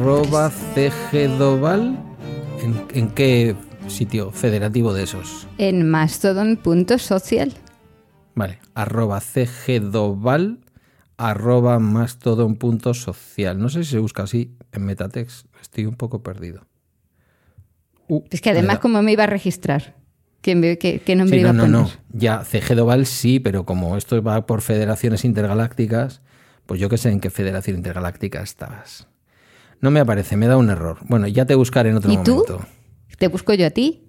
Arroba cgdoval. ¿En, en qué sitio federativo de esos? En mastodon.social. Vale, arroba cgdoval, arroba mastodon.social. No sé si se busca así en Metatext. Estoy un poco perdido. Uh, Es que además, ¿cómo me iba a registrar? ¿Qué, me- qué- qué nombre Sí, iba no, a no, poner? no. Ya, CGDoval sí, pero como esto va por federaciones intergalácticas, pues yo que sé en qué federación intergaláctica estabas. No me aparece, me da un error. Bueno, ya te buscaré en otro ¿Y tú? momento. ¿Te busco yo a ti?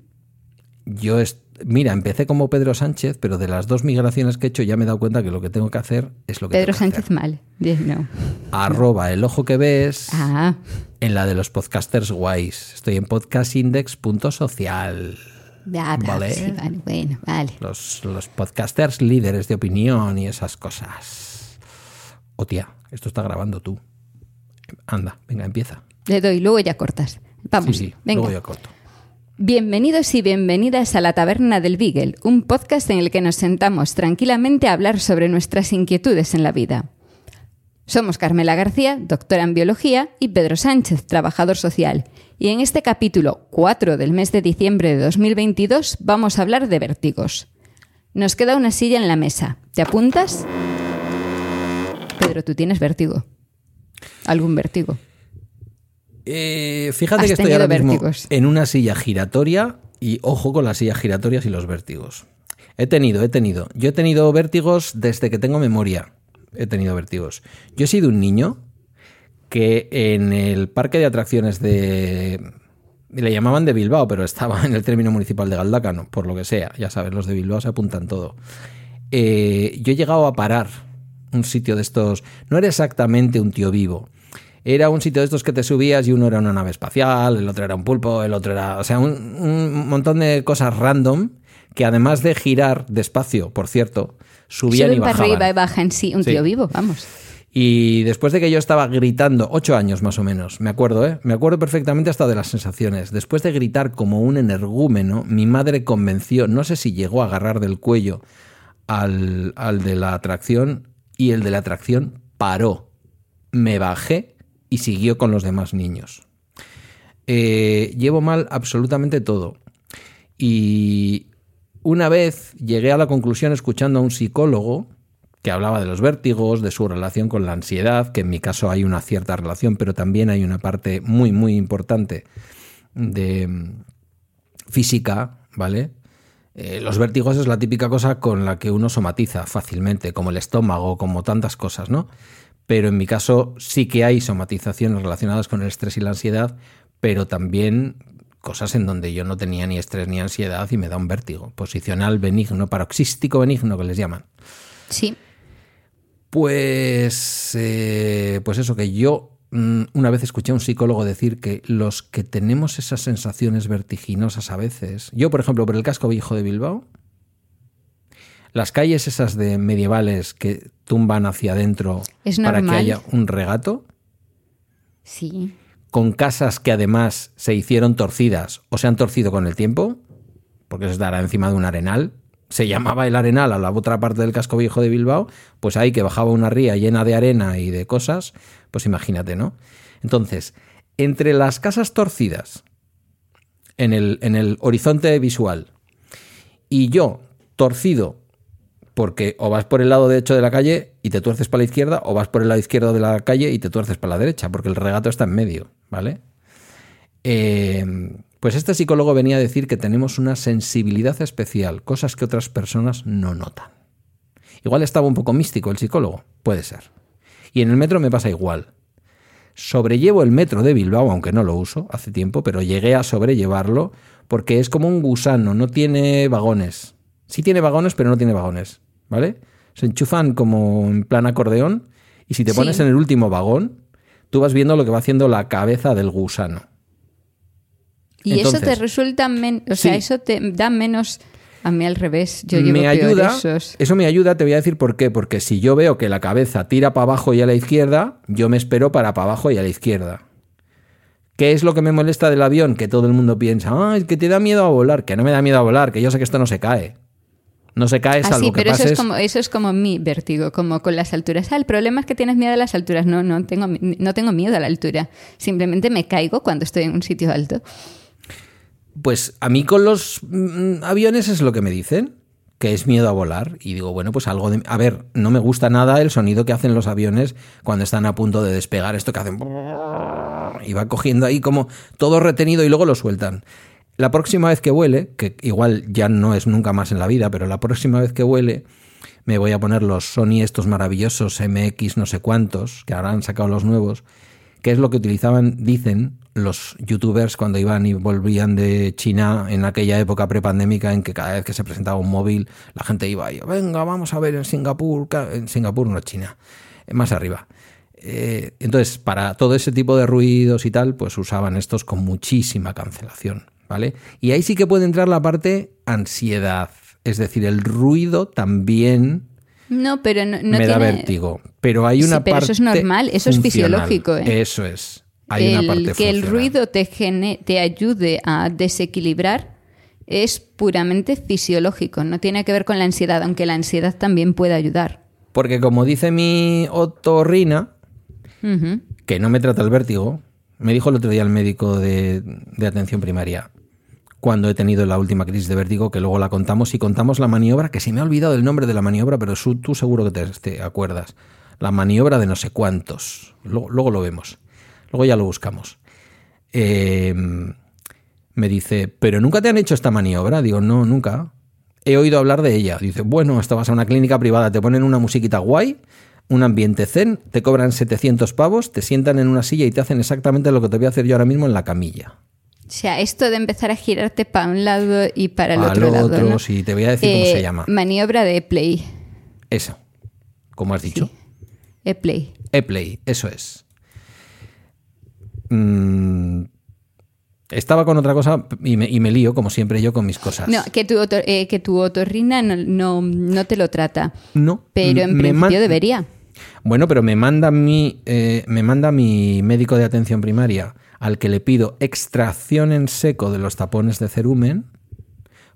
Yo, est- mira, empecé como Pedro Sánchez, pero de las dos migraciones que he hecho ya me he dado cuenta que lo que tengo que hacer es lo que Pedro tengo que Sánchez hacer. mal. No. Arroba el ojo que ves Ah, en la de los podcasters guays. Estoy en podcastindex.social. Vale. sí, vale, bueno, vale. Los, los podcasters líderes de opinión y esas cosas. Oh, tía, esto está grabando tú. Anda, venga, empieza. Le doy, luego ya cortas. Vamos, sí, sí, venga. luego yo corto. Bienvenidos y bienvenidas a la Taberna del Beagle, un podcast en el que nos sentamos tranquilamente a hablar sobre nuestras inquietudes en la vida. Somos Carmela García, doctora en biología, y Pedro Sánchez, trabajador social. Y en este capítulo 4 del mes de diciembre de 2022 vamos a hablar de vértigos. Nos queda una silla en la mesa. ¿Te apuntas? Pedro, tú tienes vértigo. ¿Algún vértigo? Eh, fíjate que estoy ahora mismo en una silla giratoria y ojo con las sillas giratorias y los vértigos. He tenido, he tenido. Yo he tenido vértigos desde que tengo memoria. He tenido vértigos. Yo he sido un niño que en el parque de atracciones de... Le llamaban de Bilbao, pero estaba en el término municipal de Galdácano, por lo que sea. Ya sabes, los de Bilbao se apuntan todo. Eh, yo he llegado a parar un sitio de estos. No era exactamente un tío vivo. Era un sitio de estos que te subías y uno era una nave espacial, el otro era un pulpo, el otro era. O sea, un, un montón de cosas random que además de girar despacio, por cierto, subían Suben y para bajaban. arriba y bajan, sí, un Sí. tío vivo, vamos. Y después de que yo estaba gritando, ocho años más o menos, me acuerdo, ¿eh? Me acuerdo perfectamente hasta de las sensaciones. Después de gritar como un energúmeno, mi madre convenció, no sé si llegó a agarrar del cuello al, al de la atracción y el de la atracción paró. Me bajé y siguió con los demás niños. Eh, llevo mal absolutamente todo. Y una vez llegué a la conclusión escuchando a un psicólogo que hablaba de los vértigos, de su relación con la ansiedad, que en mi caso hay una cierta relación, pero también hay una parte muy, muy importante de mm, física, ¿vale? Eh, los vértigos es la típica cosa con la que uno somatiza fácilmente, como el estómago, como tantas cosas, ¿no? Pero en mi caso sí que hay somatizaciones relacionadas con el estrés y la ansiedad, pero también cosas en donde yo no tenía ni estrés ni ansiedad y me da un vértigo. Posicional benigno, paroxístico benigno que les llaman. Sí. Pues, eh, pues eso, que yo una vez escuché a un psicólogo decir que los que tenemos esas sensaciones vertiginosas a veces, yo por ejemplo por el casco viejo de Bilbao, las calles esas de medievales que tumban hacia adentro Es para que haya un regato, Sí. con casas que además se hicieron torcidas o se han torcido con el tiempo, porque se estará encima de un arenal. Se llamaba el arenal a la otra parte del casco viejo de Bilbao, pues ahí que bajaba una ría llena de arena y de cosas, pues imagínate, ¿no? Entonces, entre las casas torcidas en el, en el horizonte visual y yo torcido porque o vas por el lado derecho de la calle y te tuerces para la izquierda, o vas por el lado izquierdo de la calle y te tuerces para la derecha, porque el regato está en medio, ¿vale? Eh, pues este psicólogo venía a decir que tenemos una sensibilidad especial, cosas que otras personas no notan. Igual estaba un poco místico el psicólogo, puede ser. Y en el metro me pasa igual. Sobrellevo el metro de Bilbao, aunque no lo uso hace tiempo, pero llegué a sobrellevarlo porque es como un gusano, no tiene vagones. Sí tiene vagones, pero no tiene vagones, ¿vale? Se enchufan como en plan acordeón Y si te Sí. pones en el último vagón, tú vas viendo lo que va haciendo la cabeza del gusano. Y eso te resulta menos, o sea, Sí. eso te da menos a mí al revés. Yo llevo me ayuda, esos. eso me ayuda, te voy a decir por qué, porque si yo veo que la cabeza tira para abajo y a la izquierda, yo me espero para para abajo y a la izquierda. ¿Qué es lo que me molesta del avión? Que todo el mundo piensa, ah, es que te da miedo a volar, que no me da miedo a volar, que yo sé que esto no se cae. No se cae Ah, salvo sí, que pero eso pases... es, como, eso es como mi vértigo, como con las alturas. Ah, el problema es que tienes miedo a las alturas. No, no tengo, no tengo miedo a la altura. Simplemente me caigo cuando estoy en un sitio alto. Pues a mí con los mm, aviones es lo que me dicen, que es miedo a volar. Y digo, bueno, pues algo de... A ver, no me gusta nada el sonido que hacen los aviones cuando están a punto de despegar, esto que hacen... Y va cogiendo ahí como todo retenido y luego lo sueltan. La próxima vez que vuele, que igual ya no es nunca más en la vida, pero la próxima vez que vuele me voy a poner los Sony estos maravillosos MX no sé cuántos, que ahora han sacado los nuevos, que es lo que utilizaban, dicen, los youtubers cuando iban y volvían de China en aquella época prepandémica en que cada vez que se presentaba un móvil la gente iba y venga, vamos a ver en Singapur, en Singapur no China, eh, más arriba. Eh, entonces, para todo ese tipo de ruidos y tal, pues usaban estos con muchísima cancelación, ¿vale? Y ahí sí que puede entrar la parte ansiedad, es decir, el ruido también No, pero no, no me da vértigo. Pero hay Sí, una pero parte eso es normal, eso es fisiológico, ¿eh? Eso es. Hay el, una parte que el ruido te, gene- te ayude a desequilibrar es puramente fisiológico, no tiene que ver con la ansiedad, aunque la ansiedad también puede ayudar. Porque como dice mi otorrina, que no me trata el vértigo, me dijo el otro día el médico de, de atención primaria, cuando he tenido la última crisis de vértigo, que luego la contamos y contamos la maniobra, que se me ha olvidado el nombre de la maniobra, pero tú seguro que te, acuerdas. La maniobra de no sé cuántos. Luego, lo vemos. Luego ya lo buscamos. Eh, me dice, ¿pero nunca te han hecho esta maniobra? Digo, no, nunca. He oído hablar de ella. Dice, bueno, hasta vas a una clínica privada, te ponen una musiquita guay, un ambiente zen, te cobran 700 pavos, te sientan en una silla y te hacen exactamente lo que te voy a hacer yo ahora mismo en la camilla. O sea, esto de empezar a girarte para un lado y para el Al otro lado. otro, ¿no? sí, te voy a decir cómo Eh, se llama. Maniobra de play. Eso. ¿Cómo has dicho? E play. E-Play, eso es. Mm, estaba con otra cosa y me, y me lío, como siempre yo, con mis cosas. No, que tu, otor- eh, que tu otorrina no, no, no te lo trata. No, Pero en principio debería. Bueno, pero me manda mi, eh, me manda mi médico de atención primaria al que le pido extracción en seco de los tapones de cerumen,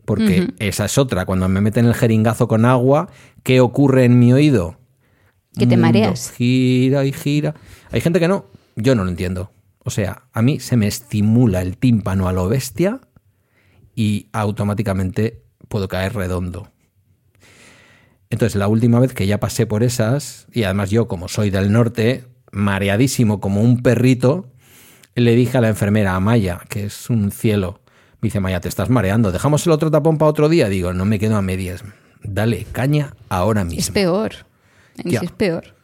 porque esa es otra. Cuando me meten el jeringazo con agua, ¿qué ocurre en mi oído? Que te Mundo mareas. Gira y gira. Hay gente que no. Yo no lo entiendo. O sea, a mí se me estimula el tímpano a lo bestia y automáticamente puedo caer redondo. Entonces, la última vez que ya pasé por esas, y además yo, como soy del norte, mareadísimo como un perrito, le dije a la enfermera, a Maya, que es un cielo, me dice, Maya, te estás mareando, dejamos el otro tapón para otro día. Digo, no me quedo a medias. Dale caña ahora mismo. Es peor. Ya. es peor.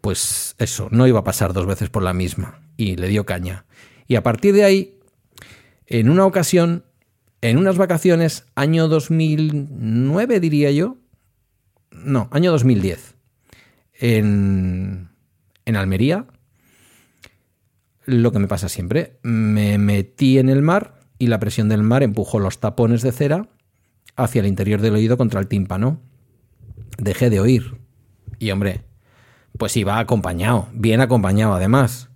pues eso, no iba a pasar dos veces por la misma. Y le dio caña. Y a partir de ahí, en una ocasión, en unas vacaciones, año 2009 diría yo, no, año 2010, en, en Almería, lo que me pasa siempre, me metí en el mar y la presión del mar empujó los tapones de cera hacia el interior del oído contra el tímpano. Dejé de oír. Y hombre, pues iba acompañado, bien acompañado además.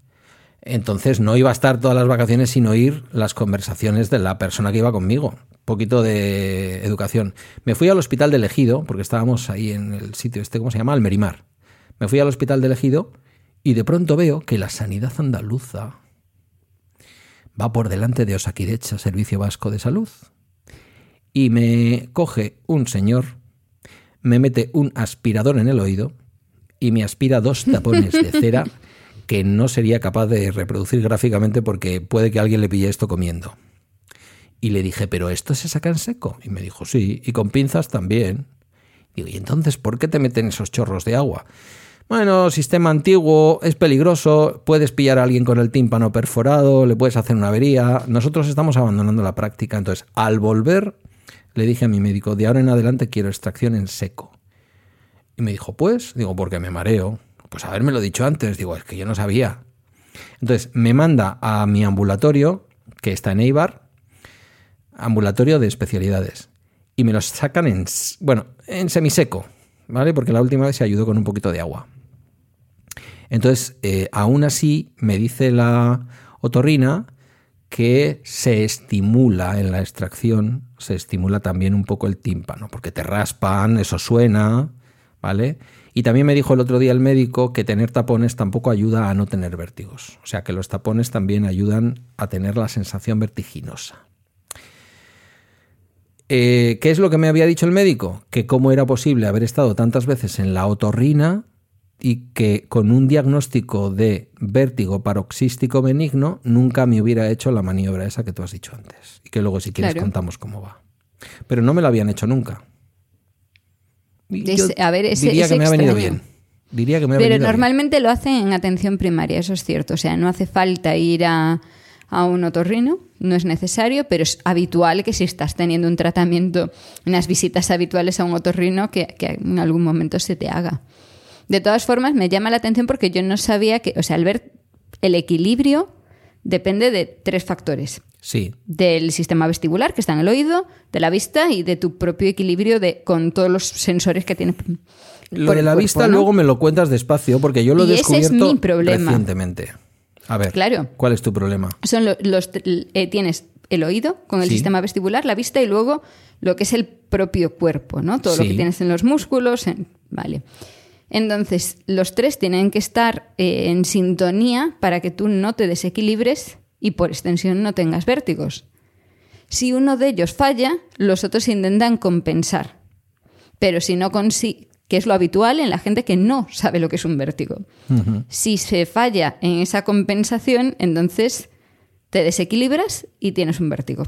Entonces no iba a estar todas las vacaciones sin oír las conversaciones de la persona que iba conmigo. Un poquito de educación. Me fui al hospital del Ejido, porque estábamos ahí en el sitio este, ¿cómo se llama? Almerimar. Me fui al hospital del Ejido y de pronto veo que la sanidad andaluza va por delante de Osakidecha, Servicio Vasco de Salud. Y me coge un señor, me mete un aspirador en el oído y me aspira dos tapones de cera que no sería capaz de reproducir gráficamente porque puede que alguien le pille esto comiendo. Y le dije, ¿pero esto se saca en seco? Y me dijo, sí, y con pinzas también. Digo, ¿y entonces por qué te meten esos chorros de agua? Bueno, sistema antiguo, es peligroso, puedes pillar a alguien con el tímpano perforado, le puedes hacer una avería. Nosotros estamos abandonando la práctica. Entonces, al volver, le dije a mi médico, de ahora en adelante quiero extracción en seco. Y me dijo, pues, digo, porque me mareo. pues haberme lo dicho antes. Digo, es que yo no sabía. Entonces me manda a mi ambulatorio, que está en Eibar, ambulatorio de especialidades. Y me los sacan en, bueno, en semiseco, ¿vale? Porque la última vez se ayudó con un poquito de agua. Entonces, eh, aún así, me dice la otorrina que se estimula en la extracción, se estimula también un poco el tímpano, porque te raspan, eso suena, ¿vale? Y también me dijo el otro día el médico que tener tapones tampoco ayuda a no tener vértigos. O sea que los tapones también ayudan a tener la sensación vertiginosa. Eh, ¿Qué es lo que me había dicho el médico? Que cómo era posible haber estado tantas veces en la otorrina y que con un diagnóstico de vértigo paroxístico benigno nunca me hubiera hecho la maniobra esa que tú has dicho antes. Y que luego si quieres contamos cómo va. Pero no me la habían hecho nunca. a ver, ese, diría que me ha venido bien. Diría que me ha Pero normalmente lo hacen en atención primaria, eso es cierto. O sea, no hace falta ir a, a un otorrino, no es necesario, pero es habitual que si estás teniendo un tratamiento, unas visitas habituales a un otorrino, que, que en algún momento se te haga. De todas formas, me llama la atención porque yo no sabía que, o sea, al ver el equilibrio depende de tres factores. Sí. Del sistema vestibular, que está en el oído, de la vista y de tu propio equilibrio de, con todos los sensores que tienes. Lo de la vista luego me lo cuentas despacio porque yo lo he descubierto recientemente. A ver, claro. ¿cuál es tu problema? Son los, eh, tienes el oído con el sistema vestibular, la vista y luego lo que es el propio cuerpo, ¿no? Todo lo que tienes en los músculos, vale. Entonces, los tres tienen que estar eh, en sintonía para que tú no te desequilibres y por extensión no tengas vértigos. Si uno de ellos falla, los otros intentan compensar. Pero si no consigue, que es lo habitual en la gente que no sabe lo que es un vértigo. Si se falla en esa compensación, entonces te desequilibras y tienes un vértigo.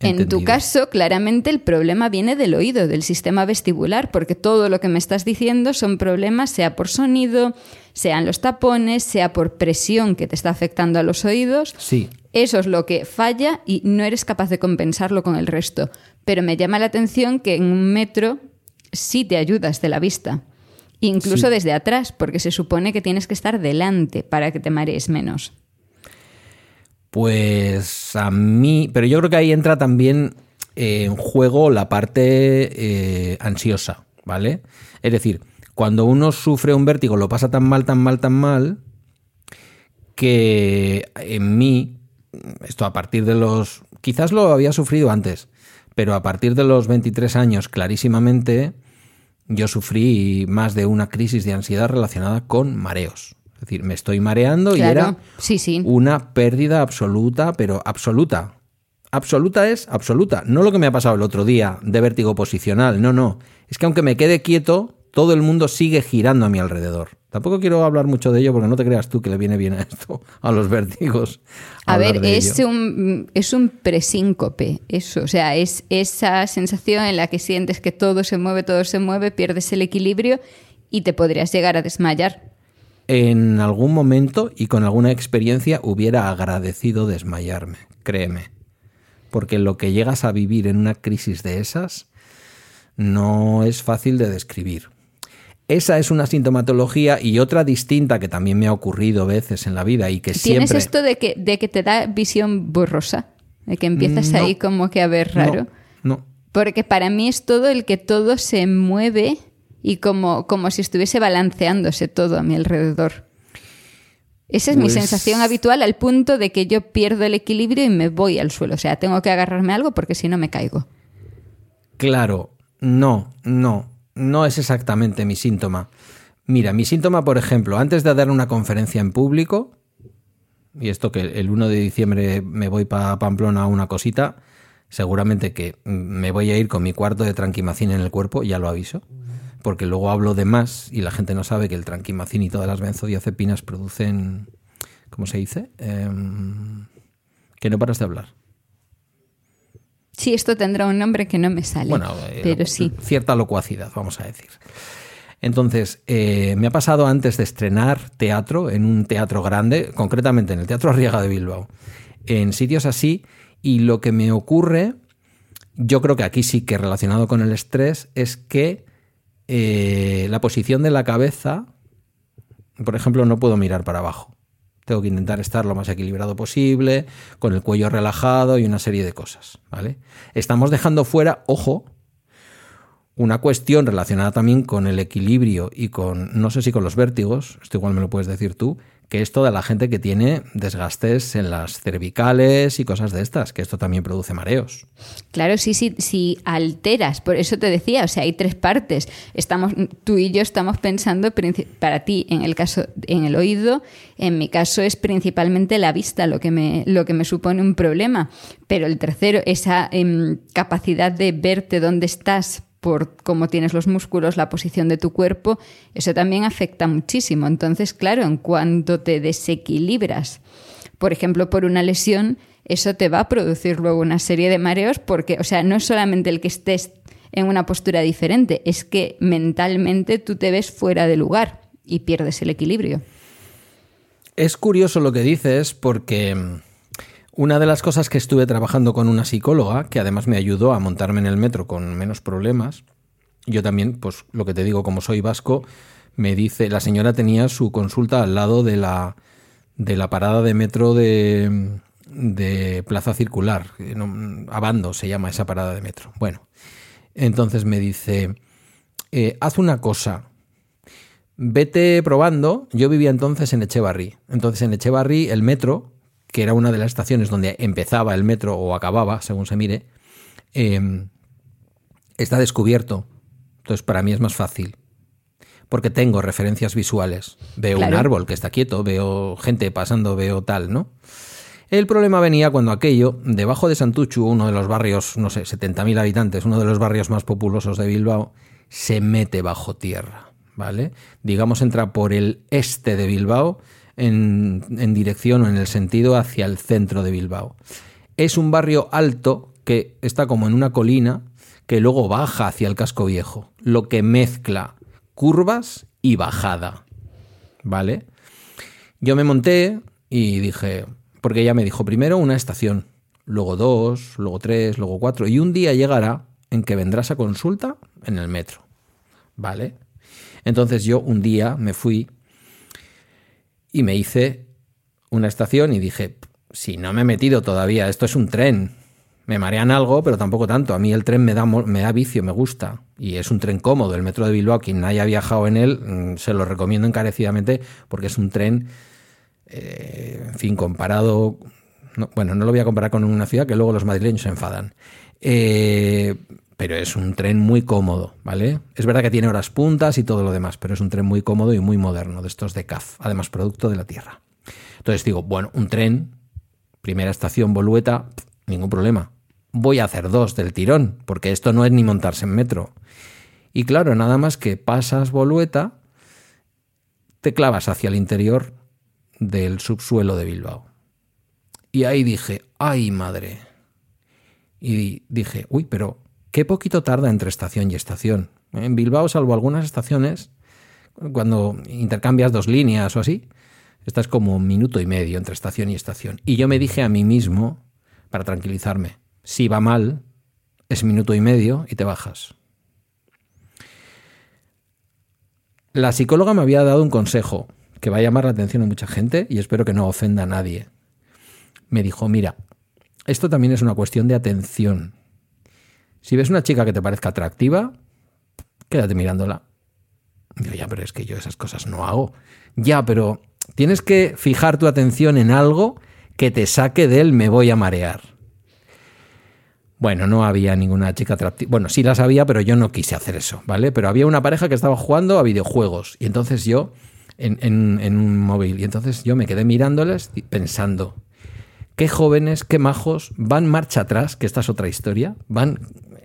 En tu caso, claramente el problema viene del oído, del sistema vestibular, porque todo lo que me estás diciendo son problemas, sea por sonido, sean los tapones, sea por presión que te está afectando a los oídos. Sí. Eso es lo que falla y no eres capaz de compensarlo con el resto. Pero me llama la atención que en un metro sí te ayudas de la vista, incluso desde atrás, porque se supone que tienes que estar delante para que te marees menos. Pues a mí, pero yo creo que ahí entra también eh, en juego la parte eh, ansiosa, ¿vale? Es decir, cuando uno sufre un vértigo lo pasa tan mal, tan mal, tan mal, que en mí, esto a partir de los, quizás lo había sufrido antes, pero a partir de los 23 años clarísimamente yo sufrí más de una crisis de ansiedad relacionada con mareos. Es decir, me estoy mareando y era una pérdida absoluta, pero absoluta. Absoluta es absoluta. No lo que me ha pasado el otro día de vértigo posicional, no, no. Es que aunque me quede quieto, todo el mundo sigue girando a mi alrededor. Tampoco quiero hablar mucho de ello porque no te creas tú que le viene bien a esto, a los vértigos. A ver, es un, es un presíncope, eso. O sea, es esa sensación en la que sientes que todo se mueve, todo se mueve, pierdes el equilibrio y te podrías llegar a desmayar en algún momento y con alguna experiencia hubiera agradecido desmayarme, créeme. Porque lo que llegas a vivir en una crisis de esas no es fácil de describir. Esa es una sintomatología y otra distinta que también me ha ocurrido veces en la vida y que ¿Tienes siempre... esto de que, de que te da visión borrosa? De que empiezas ahí como que a ver raro. no. Porque para mí es todo el que todo se mueve y como, como si estuviese balanceándose todo a mi alrededor. Esa es mi pues sensación habitual al punto de que yo pierdo el equilibrio y me voy al suelo. O sea, tengo que agarrarme a algo porque si no me caigo. Claro, no, no, no es exactamente mi síntoma. Mira, mi síntoma, por ejemplo, antes de dar una conferencia en público, y esto que el 1 de diciembre me voy para Pamplona a una cosita, seguramente que me voy a ir con mi cuarto de tranquimacín en el cuerpo, ya lo aviso porque luego hablo de más y la gente no sabe que el tranquimacín y todas las benzodiazepinas producen, ¿cómo se dice? Em, que no paras de hablar. Sí, esto tendrá un nombre que no me sale. Bueno, eh, pero sí. Cierta locuacidad, vamos a decir. Entonces, eh, me ha pasado antes de estrenar teatro en un teatro grande, concretamente en el Teatro Arriaga de Bilbao, en sitios así, y lo que me ocurre, yo creo que aquí sí que relacionado con el estrés, es que eh, la posición de la cabeza, por ejemplo, no puedo mirar para abajo. Tengo que intentar estar lo más equilibrado posible, con el cuello relajado y una serie de cosas, ¿vale? Estamos dejando fuera, ojo, una cuestión relacionada también con el equilibrio y con, no sé si con los vértigos, esto igual me lo puedes decir tú, que es toda la gente que tiene desgastes en las cervicales y cosas de estas, que esto también produce mareos. Claro, sí, sí, si alteras, por eso te decía, o sea, hay tres partes. Estamos, tú y yo estamos pensando para ti, en el caso, en el oído, en mi caso es principalmente la vista lo que me, lo que me supone un problema. Pero el tercero, esa em, capacidad de verte dónde estás por cómo tienes los músculos, la posición de tu cuerpo, eso también afecta muchísimo. Entonces, claro, en cuanto te desequilibras, por ejemplo, por una lesión, eso te va a producir luego una serie de mareos porque, o sea, no es solamente el que estés en una postura diferente, es que mentalmente tú te ves fuera de lugar y pierdes el equilibrio. Es curioso lo que dices porque una de las cosas que estuve trabajando con una psicóloga, que además me ayudó a montarme en el metro con menos problemas, yo también, pues lo que te digo, como soy vasco, me dice, la señora tenía su consulta al lado de la, de la parada de metro de, de Plaza Circular, Abando se llama esa parada de metro. Bueno, entonces me dice, eh, haz una cosa, vete probando, yo vivía entonces en Echevarri, entonces en Echevarri el metro que era una de las estaciones donde empezaba el metro o acababa, según se mire, em, está descubierto. Entonces, para mí es más fácil. Porque tengo referencias visuales. Veo un árbol que está quieto, veo gente pasando, veo tal, ¿no? El problema venía cuando aquello, debajo de Santuchu, uno de los barrios, no sé, 70.000 habitantes, uno de los barrios más populosos de Bilbao, se mete bajo tierra, ¿vale? Digamos, entra por el este de Bilbao en, dirección o en el sentido hacia el centro de Bilbao. Es un barrio alto que está como en una colina que luego baja hacia el casco viejo, lo que mezcla curvas y bajada. ¿Vale? Yo me monté y dije, porque ella me dijo primero una estación, luego dos, luego tres, luego cuatro, y un día llegará en que vendrás a consulta en el metro. ¿Vale? Entonces yo un día me fui y me hice una estación y dije, si no me he metido todavía, esto es un tren. Me marean algo, pero tampoco tanto. A mí el tren me da, me da vicio, me gusta. Y es un tren cómodo. El metro de Bilbao, quien haya viajado en él, mm, se lo recomiendo encarecidamente porque es un tren, eh, en fin, comparado... bueno, no lo voy a comparar con una ciudad que luego los madrileños se enfadan. Eh, pero es un tren muy cómodo, ¿vale? Es verdad que tiene horas puntas y todo lo demás, pero es un tren muy cómodo y muy moderno, de estos de CAF, además producto de la Tierra. Entonces digo, bueno, un tren, primera estación Bolueta, ningún problema. Voy a hacer dos del tirón, porque esto no es ni montarse en metro. Y claro, nada más que pasas Bolueta, te clavas hacia el interior del subsuelo de Bilbao. Y ahí dije, ay madre. Y dije, uy, pero Qué poquito tarda entre estación y estación. En Bilbao, salvo algunas estaciones, cuando intercambias dos líneas o así, estás como un minuto y medio entre estación y estación. Y yo me dije a mí mismo, para tranquilizarme, si va mal, es minuto y medio y te bajas. La psicóloga me había dado un consejo que va a llamar la atención a mucha gente y espero que no ofenda a nadie. Me dijo, mira, esto también es una cuestión de atención. Si ves una chica que te parezca atractiva, quédate mirándola. Digo, ya, pero es que yo esas cosas no hago. Ya, pero tienes que fijar tu atención en algo que te saque del me voy a marear. Bueno, no había ninguna chica atractiva. Bueno, sí las había, pero yo no quise hacer eso, ¿vale? Pero había una pareja que estaba jugando a videojuegos. Y entonces yo, en, en un móvil, y entonces yo me quedé mirándoles pensando, qué jóvenes, qué majos, van marcha atrás, que esta es otra historia, van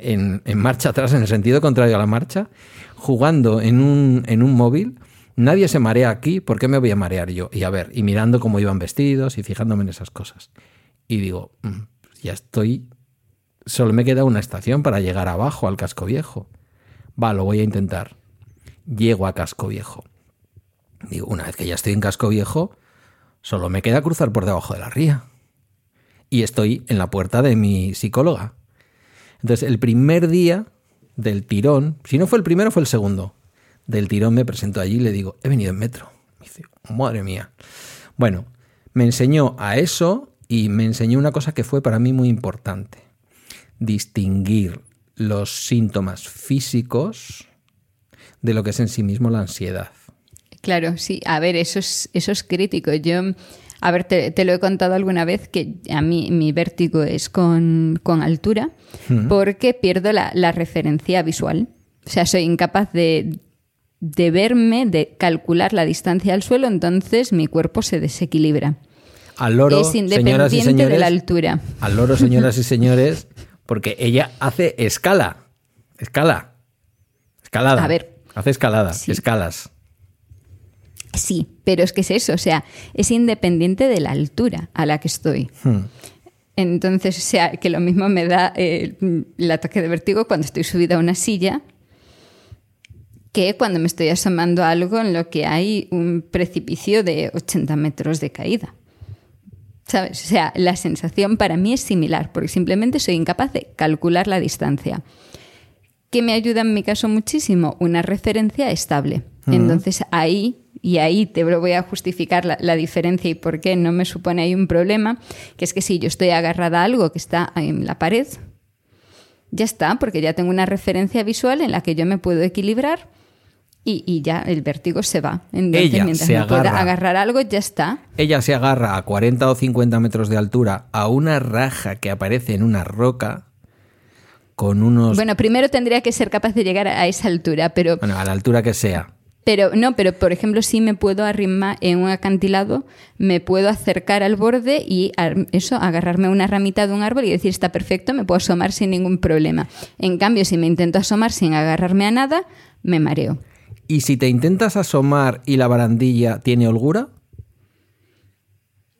en, marcha atrás, en el sentido contrario a la marcha, jugando en un, en un móvil. Nadie se marea aquí, ¿por qué me voy a marear yo? Y a ver, y mirando cómo iban vestidos y fijándome en esas cosas. Y digo, mm, ya estoy. Solo me queda una estación para llegar abajo al casco viejo. Va, lo voy a intentar. Llego a casco viejo. Digo, una vez que ya estoy en casco viejo, solo me queda cruzar por debajo de la ría. Y estoy en la puerta de mi psicóloga. Entonces, el primer día del tirón, si no fue el primero, fue el segundo. Del tirón me presento allí y le digo, he venido en metro. Me dice, madre mía. Bueno, me enseñó a eso y me enseñó una cosa que fue para mí muy importante. Distinguir los síntomas físicos de lo que es en sí mismo la ansiedad. Claro, sí. A ver, eso es, eso es crítico. Yo, a ver, te, lo he contado alguna vez que a mí mi vértigo es con, altura porque pierdo la, la, referencia visual. O sea, soy incapaz de, de verme, de calcular la distancia al suelo, entonces mi cuerpo se desequilibra. Al loro, es independiente de la altura. Al loro, señoras y señores, porque ella hace escala. Escala. Escalada. A ver. Hace escalada, escalas. Sí, pero es que es eso, o sea, es independiente de la altura a la que estoy. Hmm. Entonces, o sea, que lo mismo me da eh, el ataque de vértigo cuando estoy subida a una silla que cuando me estoy asomando a algo en lo que hay un precipicio de 80 metros de caída. ¿Sabes? O sea, la sensación para mí es similar, porque simplemente soy incapaz de calcular la distancia. ¿Qué me ayuda en mi caso muchísimo? Una referencia estable. Entonces ahí, y ahí te voy a justificar la, diferencia y por qué no me supone ahí un problema, que es que si yo estoy agarrada a algo que está en la pared, ya está, porque ya tengo una referencia visual en la que yo me puedo equilibrar y, ya el vértigo se va. Entonces, Ella mientras se me pueda agarrar algo, ya está. Ella se agarra a 40 o 50 metros de altura a una raja que aparece en una roca con unos... Bueno, primero tendría que ser capaz de llegar a esa altura, pero... Bueno, a la altura que sea. Pero no, pero por ejemplo, si me puedo arrimar en un acantilado, me puedo acercar al borde y eso, agarrarme una ramita de un árbol y decir está perfecto, me puedo asomar sin ningún problema. En cambio, si me intento asomar sin agarrarme a nada, me mareo. ¿Y si te intentas asomar y la barandilla tiene holgura?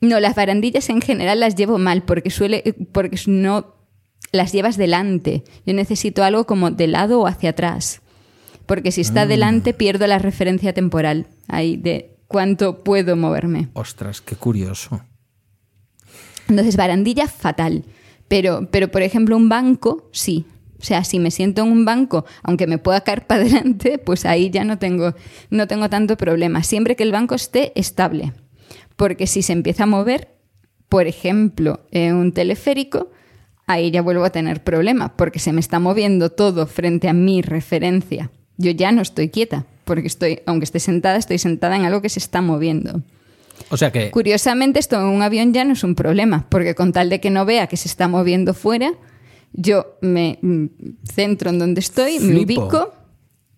No, las barandillas en general las llevo mal porque suele porque no las llevas delante. Yo necesito algo como de lado o hacia atrás. Porque si está mm. delante pierdo la referencia temporal ahí de cuánto puedo moverme. Ostras, qué curioso. Entonces, barandilla fatal. Pero, pero por ejemplo, un banco, sí. O sea, si me siento en un banco, aunque me pueda caer para adelante, pues ahí ya no tengo, no tengo tanto problema. Siempre que el banco esté estable. Porque si se empieza a mover, por ejemplo, en un teleférico, ahí ya vuelvo a tener problemas, porque se me está moviendo todo frente a mi referencia. Yo ya no estoy quieta, porque estoy, aunque esté sentada, estoy sentada en algo que se está moviendo. O sea que. Curiosamente, esto en un avión ya no es un problema, porque con tal de que no vea que se está moviendo fuera, yo me mm, centro en donde estoy, me ubico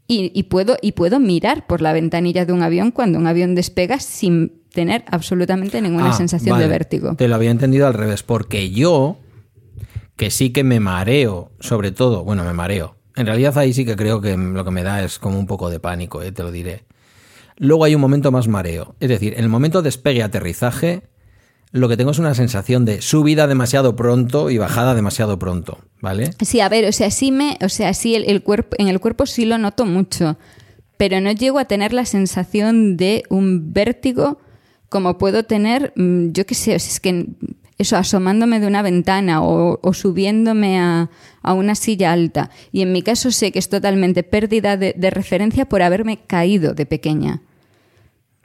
y, puedo, y puedo mirar por la ventanilla de un avión cuando un avión despega sin tener absolutamente ninguna ah, sensación de vértigo. Te lo había entendido al revés, porque yo, que sí que me mareo, sobre todo, bueno, me mareo. En realidad ahí sí que creo que lo que me da es como un poco de pánico, eh, te lo diré. Luego hay un momento más mareo. Es decir, en el momento despegue-aterrizaje, lo que tengo es una sensación de subida demasiado pronto y bajada demasiado pronto, ¿vale? Sí, a ver, o sea, sí me, o sea, sí el, cuerpo, en el cuerpo sí lo noto mucho, pero no llego a tener la sensación de un vértigo como puedo tener, mm, yo qué sé, es que eso, asomándome de una ventana o, subiéndome a, una silla alta. Y en mi caso sé que es totalmente pérdida de, referencia por haberme caído de pequeña.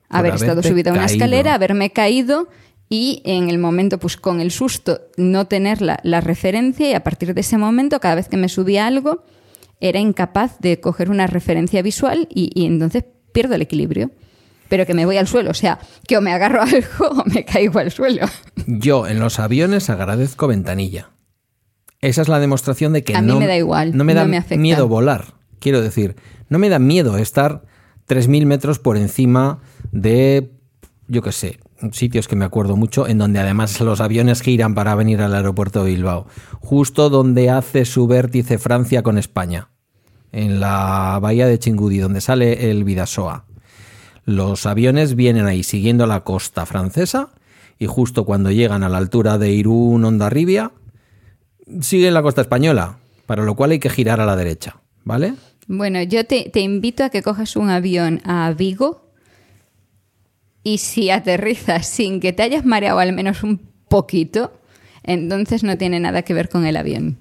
Haber estado subida a una escalera, haberme caído y en el momento, pues con el susto, no tener la, referencia y a partir de ese momento, cada vez que me subía algo, era incapaz de coger una referencia visual y, entonces pierdo el equilibrio. Pero que me voy al suelo, o sea, que o me agarro a algo o me caigo al suelo. Yo en los aviones agradezco ventanilla. Esa es la demostración de que a no, mí me da igual, no me da miedo volar. Quiero decir, no me da miedo estar 3.000 metros por encima de, yo qué sé, sitios que me acuerdo mucho, en donde además los aviones giran para venir al aeropuerto de Bilbao, justo donde hace su vértice Francia con España, en la bahía de Chingudi, donde sale el Vidasoa. Los aviones vienen ahí siguiendo la costa francesa y justo cuando llegan a la altura de Irún, Ondarribia, siguen la costa española, para lo cual hay que girar a la derecha, ¿vale? Bueno, yo te, te invito a que cojas un avión a Vigo, y si aterrizas sin que te hayas mareado al menos un poquito, entonces no tiene nada que ver con el avión.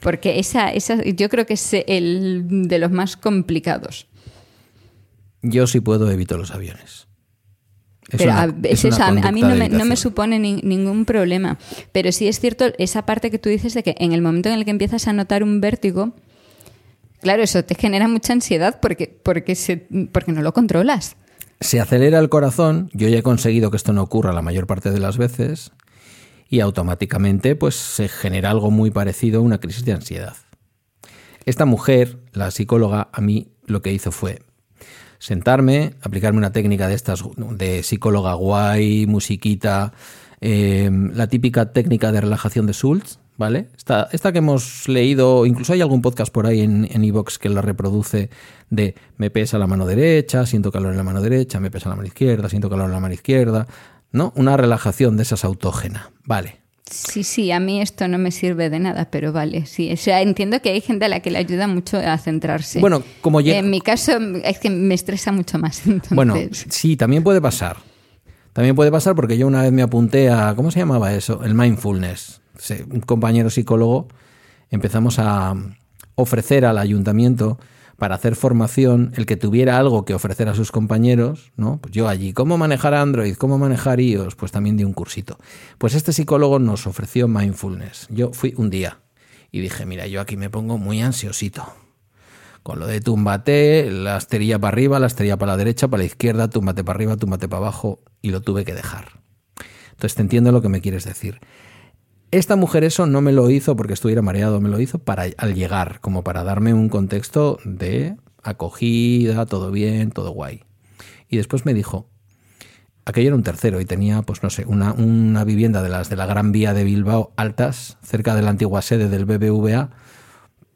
Porque esa, esa, yo creo que es el de los más complicados. Yo sí puedo evito los aviones. Es Pero una- a, es es una eso, a mí- no me, no me evitación. supone ni- ningún problema. Pero sí es cierto esa parte que tú dices de que en el momento en el que empiezas a notar un vértigo, claro, eso te genera mucha ansiedad porque, porque, se, porque no lo controlas. Se acelera el corazón, yo ya he conseguido que esto no ocurra la mayor parte de las veces, y automáticamente pues se genera algo muy parecido a una crisis de ansiedad. Esta mujer, la psicóloga, a mí lo que hizo fue sentarme, aplicarme una técnica de estas de psicóloga guay, musiquita, eh, la típica técnica de relajación de Schultz, ¿vale? Esta, esta que hemos leído, incluso hay algún podcast por ahí en en iVoox que la reproduce de me pesa la mano derecha, siento calor en la mano derecha, me pesa la mano izquierda, siento calor en la mano izquierda, ¿no? Una relajación de esas autógena, ¿vale? Sí, sí, a mí esto no me sirve de nada, pero vale, sí. O sea, entiendo que hay gente a la que le ayuda mucho a centrarse. Bueno, como llega- En mi caso es que me estresa mucho más. entonces- Bueno, sí, también puede pasar. También puede pasar porque yo una vez me apunté a, ¿cómo se llamaba eso? El mindfulness. Un compañero psicólogo empezamos a ofrecer al ayuntamiento para hacer formación el que tuviera algo que ofrecer a sus compañeros, ¿no? Pues yo allí, ¿cómo manejar Android? ¿Cómo manejar iOS? Pues también di un cursito. Pues este psicólogo nos ofreció mindfulness. Yo fui un día y dije, mira, yo aquí me pongo muy ansiosito con lo de túmbate, la esterilla para arriba, la esterilla para la derecha, para la izquierda, túmbate para arriba, túmbate para abajo, y lo tuve que dejar. Entonces te entiendo lo que me quieres decir. Esta mujer eso no me lo hizo porque estuviera mareado, me lo hizo para al llegar, como para darme un contexto de acogida, todo bien, todo guay. Y después me dijo, aquello era un tercero y tenía, pues no sé, una, una vivienda de las de la Gran Vía de Bilbao altas, cerca de la antigua sede del BBVA,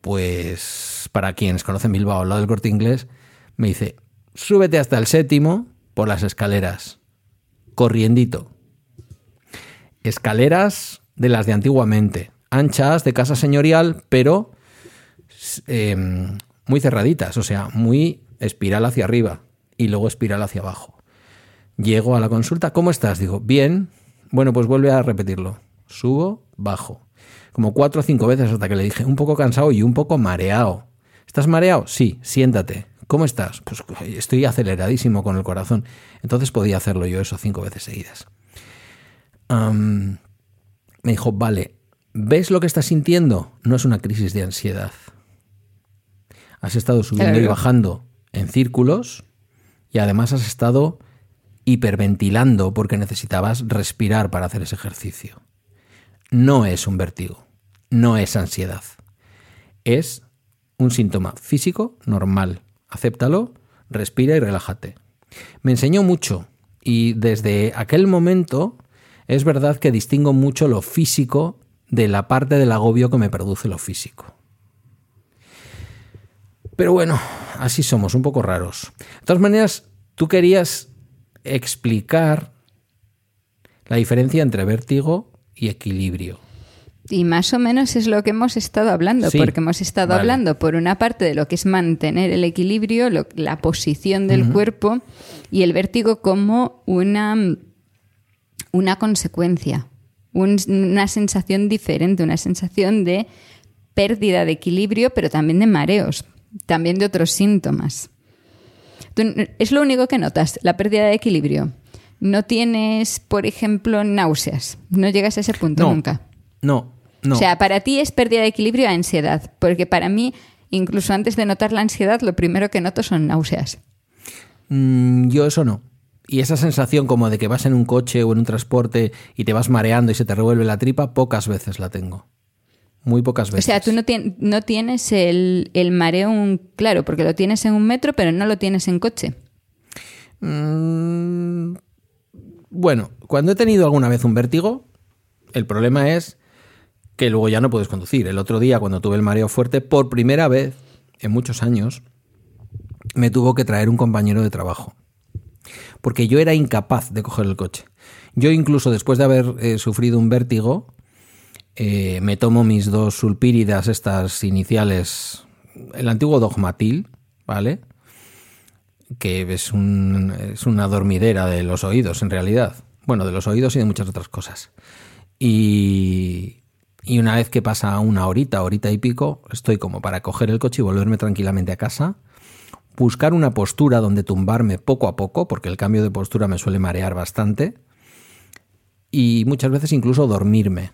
pues para quienes conocen Bilbao, al lado del corte inglés, me dice, súbete hasta el séptimo por las escaleras, corriendito. Escaleras de las de antiguamente, anchas, de casa señorial, pero eh, muy cerraditas, o sea, muy espiral hacia arriba y luego espiral hacia abajo. Llego a la consulta, ¿cómo estás? Digo, bien. Bueno, pues vuelve a repetirlo. Subo, bajo. Como cuatro o cinco veces hasta que le dije, un poco cansado y un poco mareado. ¿Estás mareado? Sí, siéntate. ¿Cómo estás? Pues estoy aceleradísimo con el corazón. Entonces podía hacerlo yo eso cinco veces seguidas. Me dijo, vale, ¿ves lo que estás sintiendo? No es una crisis de ansiedad. Has estado subiendo Claro. y bajando en círculos y además has estado hiperventilando porque necesitabas respirar para hacer ese ejercicio. No es un vértigo, no es ansiedad. Es un síntoma físico normal. Acéptalo, respira y relájate. Me enseñó mucho y desde aquel momento es verdad que distingo mucho lo físico de la parte del agobio que me produce lo físico. Pero bueno, así somos, un poco raros. De todas maneras, tú querías explicar la diferencia entre vértigo y equilibrio. Y más o menos es lo que hemos estado hablando, Sí, porque hemos estado vale. hablando por una parte de lo que es mantener el equilibrio, lo- la posición del cuerpo y el vértigo como una, una consecuencia, un- una sensación diferente, una sensación de pérdida de equilibrio, pero también de mareos, también de otros síntomas. Es lo único que notas, la pérdida de equilibrio. No tienes, por ejemplo, náuseas. No llegas a ese punto No, nunca. no, no. O sea, para ti es pérdida de equilibrio a ansiedad, porque para mí, incluso antes de notar la ansiedad, lo primero que noto son náuseas. Mm, yo eso no. Y esa sensación como de que vas en un coche o en un transporte y te vas mareando y se te revuelve la tripa, pocas veces la tengo. Muy pocas O veces. sea, tú no, tien- no tienes el, el mareo, un- claro, porque lo tienes en un metro, pero no lo tienes en coche. Mm, bueno, cuando he tenido alguna vez un vértigo, el problema es que luego ya no puedes conducir. El otro día, cuando tuve el mareo fuerte, por primera vez en muchos años, me tuvo que traer un compañero de trabajo. Porque yo era incapaz de coger el coche. Yo incluso después de haber eh, sufrido un vértigo, eh, me tomo mis dos sulpíridas, estas iniciales, el antiguo dogmatil, ¿vale? que es, un- es una dormidera de los oídos, en realidad. Bueno, de los oídos y de muchas otras cosas. Y, Y una vez que pasa una horita, horita y pico, estoy como para coger el coche y volverme tranquilamente a casa, buscar una postura donde tumbarme poco a poco, porque el cambio de postura me suele marear bastante, y muchas veces incluso dormirme.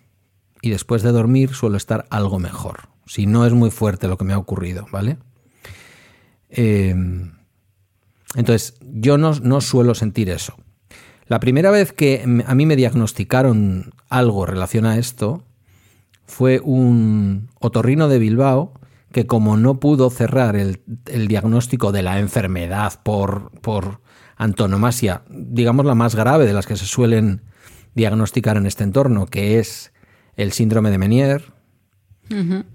Y después de dormir suelo estar algo mejor, si no es muy fuerte lo que me ha ocurrido, ¿vale? Em, entonces, yo no, no suelo sentir eso. La primera vez que a mí me diagnosticaron algo relacionado a esto fue un otorrino de Bilbao que como no pudo cerrar el, diagnóstico de la enfermedad por, por antonomasia, digamos la más grave de las que se suelen diagnosticar en este entorno, que es el síndrome de Menier,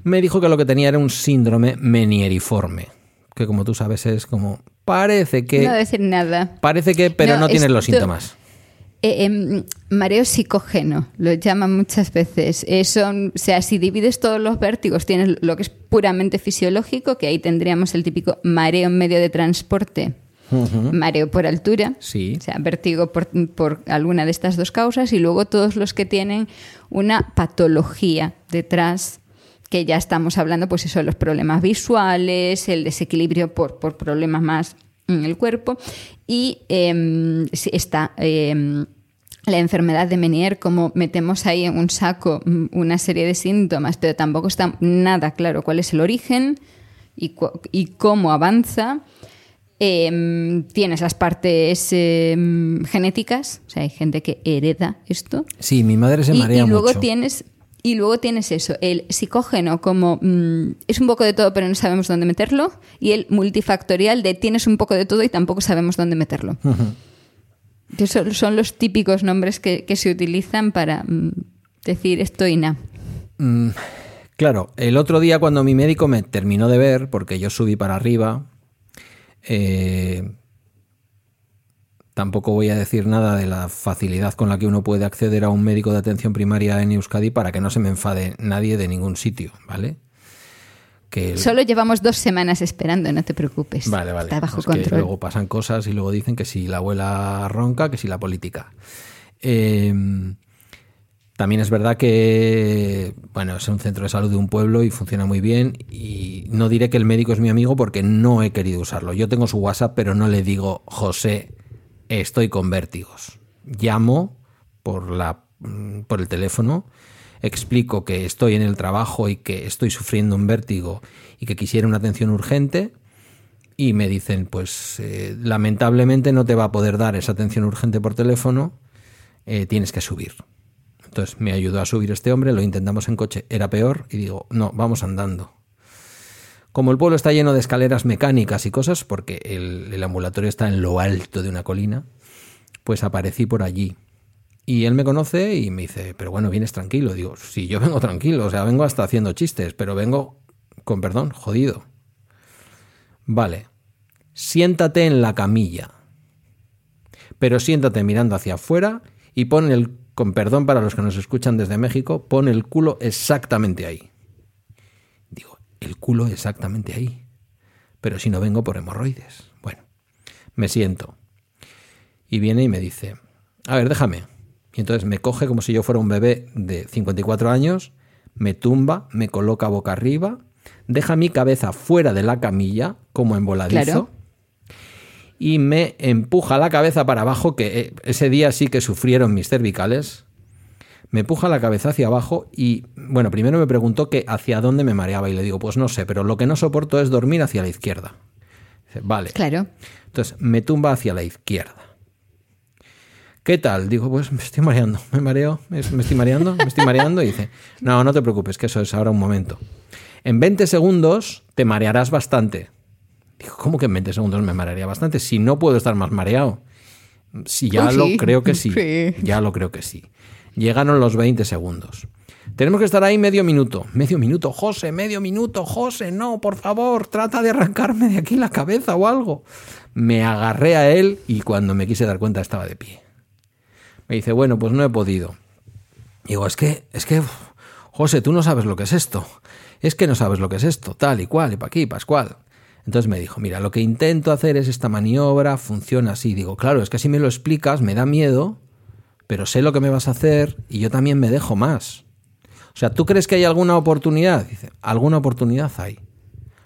me dijo que lo que tenía era un síndrome menieriforme, que como tú sabes es como parece que no decir nada. Parece que pero no, tiene los síntomas. Eh, em, mareo psicógeno, lo llaman muchas veces. Eh, o sea, si divides todos los vértigos, tienes lo que es puramente fisiológico, que ahí tendríamos el típico mareo en medio de transporte, mareo por altura, sí. o sea, vértigo por, por, alguna de estas dos causas, y luego todos los que tienen una patología detrás, que ya estamos hablando, pues eso, los problemas visuales, el desequilibrio por, por problemas más en el cuerpo y eh, está em, la enfermedad de Menier, como metemos ahí en un saco mm, una serie de síntomas, pero tampoco está nada claro cuál es el origen y, y cómo avanza. Eh, tienes las partes genéticas, o sea, hay gente que hereda esto. Sí, mi madre se marea y, y luego mucho. tienes y luego tienes eso, el psicógeno como mm, es un poco de todo pero no sabemos dónde meterlo y el multifactorial de tienes un poco de todo y tampoco sabemos dónde meterlo. son, los típicos nombres que, se utilizan para mm, decir esto y nada. Mm, claro, el otro día cuando mi médico me terminó de ver, porque yo subí para arriba, eh, Tampoco voy a decir nada de la facilidad con la que uno puede acceder a un médico de atención primaria en Euskadi para que no se me enfade nadie de ningún sitio, ¿vale? Que Solo llevamos dos semanas esperando, no te preocupes. Vale, vale. Está bajo control. luego pasan cosas y luego dicen que si la abuela ronca, que si la política. Em, también es verdad que, bueno, es un centro de salud de un pueblo y funciona muy bien. Y no diré que el médico es mi amigo porque no he querido usarlo. Yo tengo su WhatsApp, pero no le digo, José, estoy con vértigos. Llamo por, la, mm, por el teléfono, explico que estoy en el trabajo y que estoy sufriendo un vértigo y que quisiera una atención urgente y me dicen, pues eh, lamentablemente no te va a poder dar esa atención urgente por teléfono, eh, tienes que subir. Entonces me ayudó a subir este hombre, lo intentamos en coche, era peor y digo, no, vamos andando. Como el pueblo está lleno de escaleras mecánicas y cosas, porque el, ambulatorio está en lo alto de una colina, pues aparecí por allí. Y él me conoce y me dice, pero bueno, vienes tranquilo. Digo, sí, yo vengo tranquilo, o sea, vengo hasta haciendo chistes, pero vengo, con perdón, jodido. Vale, siéntate en la camilla, pero siéntate mirando hacia afuera y pon el, con perdón para los que nos escuchan desde México, pon el culo exactamente ahí el culo exactamente ahí. Pero si no vengo por hemorroides. Bueno, me siento. Y viene y me dice, a ver, déjame. Y entonces me coge como si yo fuera un bebé de 54 años, me tumba, me coloca boca arriba, deja mi cabeza fuera de la camilla, como en voladizo, y me empuja la cabeza para abajo, que eh, ese día sí que sufrieron mis cervicales, me puja la cabeza hacia abajo y, bueno, primero me preguntó que hacia dónde me mareaba y le digo, pues no sé, pero lo que no soporto es dormir hacia la izquierda. Dice, vale. Claro. Entonces, me tumba hacia la izquierda. ¿Qué tal? Digo, pues me estoy mareando, me mareo, me estoy mareando, me estoy mareando. Y dice, no, no te preocupes, que eso es ahora un momento. En 20 segundos te marearás bastante. Digo, ¿cómo que en 20 segundos me marearía bastante? Si no puedo estar más mareado. Si ya lo creo que sí. Ya lo creo que sí. Llegaron los 20 segundos. Tenemos que estar ahí medio minuto. Medio minuto, José, medio minuto, José, no, por favor, trata de arrancarme de aquí la cabeza o algo. Me agarré a él y cuando me quise dar cuenta estaba de pie. Me dice, bueno, pues no he podido. Digo, es que, es que, José, tú no sabes lo que es esto. Es que no sabes lo que es esto, tal y cual, y pa' aquí, pascual. Entonces me dijo, mira, lo que intento hacer es esta maniobra, funciona así. Digo, claro, es que si me lo explicas me da miedo pero sé lo que me vas a hacer y yo también me dejo más. O sea, ¿tú crees que hay alguna oportunidad? Dice, alguna oportunidad hay.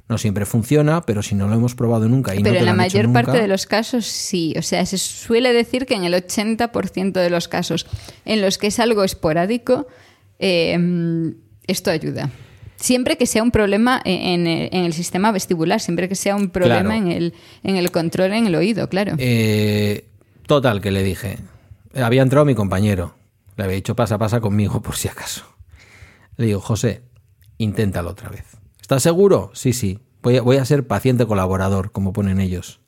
No siempre funciona, pero si no lo hemos probado nunca y Pero no te en la mayor parte de los casos sí. O sea, se suele decir que en el 80% de los casos en los que es algo esporádico, eh, esto ayuda. Siempre que sea un problema en, en- en el sistema vestibular, siempre que sea un problema Claro. en, el, en el control en el oído, claro. Eh, total, que le dije. Había entrado mi compañero. Le había dicho pasa, pasa conmigo por si acaso. Le digo, José, inténtalo otra vez. ¿Estás seguro? Sí, sí. Voy a, voy a ser paciente colaborador, como ponen ellos.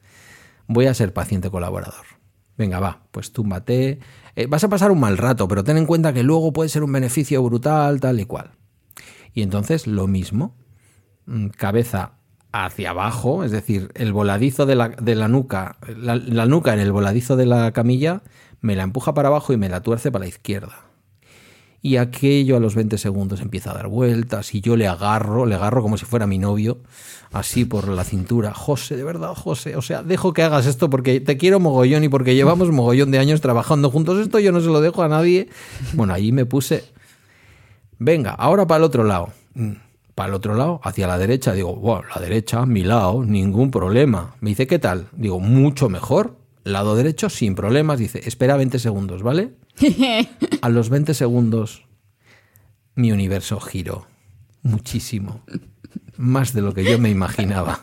Voy a ser paciente colaborador. Venga, va, pues túmbate. Eh, vas a pasar un mal rato, pero ten en cuenta que luego puede ser un beneficio brutal, tal y cual. Y entonces lo mismo. Mm, Cabeza hacia abajo, es decir, el voladizo de la, de la nuca, la, la nuca en el voladizo de la camilla, me la empuja para abajo y me la tuerce para la izquierda. Y aquello a los 20 segundos empieza a dar vueltas y yo le agarro, le agarro como si fuera mi novio, así por la cintura. José, de verdad, José, o sea, dejo que hagas esto porque te quiero mogollón y porque llevamos mogollón de años trabajando juntos. Esto yo no se lo dejo a nadie. Bueno, allí me puse, venga, ahora para el otro lado. Mm, Para el otro lado, hacia la derecha. Digo, bueno, la derecha, mi lado, ningún problema. Me dice, ¿qué tal? Digo, mucho mejor. Lado derecho, sin problemas. Dice, espera 20 segundos, ¿vale? A los 20 segundos, mi universo giró muchísimo. Más de lo que yo me imaginaba.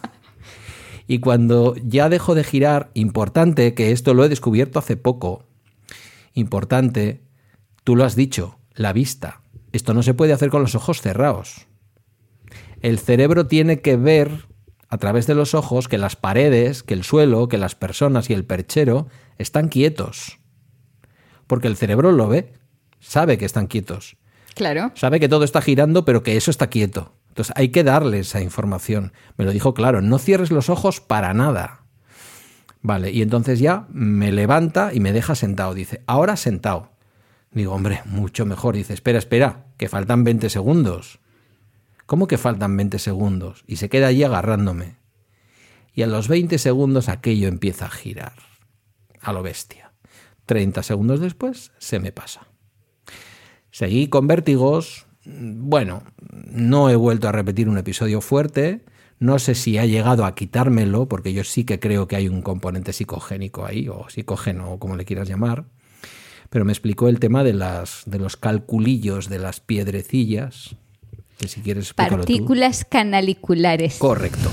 Y cuando ya dejó de girar, importante, que esto lo he descubierto hace poco, importante, tú lo has dicho, la vista. Esto no se puede hacer con los ojos cerrados. El cerebro tiene que ver a través de los ojos que las paredes, que el suelo, que las personas y el perchero están quietos. Porque el cerebro lo ve, sabe que están quietos. Claro. Sabe que todo está girando, pero que eso está quieto. Entonces hay que darle esa información. Me lo dijo claro, no cierres los ojos para nada. Vale, y entonces ya me levanta y me deja sentado. Dice, ahora sentado. Digo, hombre, mucho mejor. Dice, espera, espera, que faltan 20 segundos. ¿Cómo que faltan 20 segundos? Y se queda allí agarrándome. Y a los 20 segundos aquello empieza a girar. A lo bestia. 30 segundos después se me pasa. Seguí con vértigos. Bueno, no he vuelto a repetir un episodio fuerte. No sé si ha llegado a quitármelo, porque yo sí que creo que hay un componente psicogénico ahí, o psicógeno, o como le quieras llamar. Pero me explicó el tema de, las, de los calculillos, de las piedrecillas. Que si quieres explícalo tú. Partículas canaliculares. Correcto.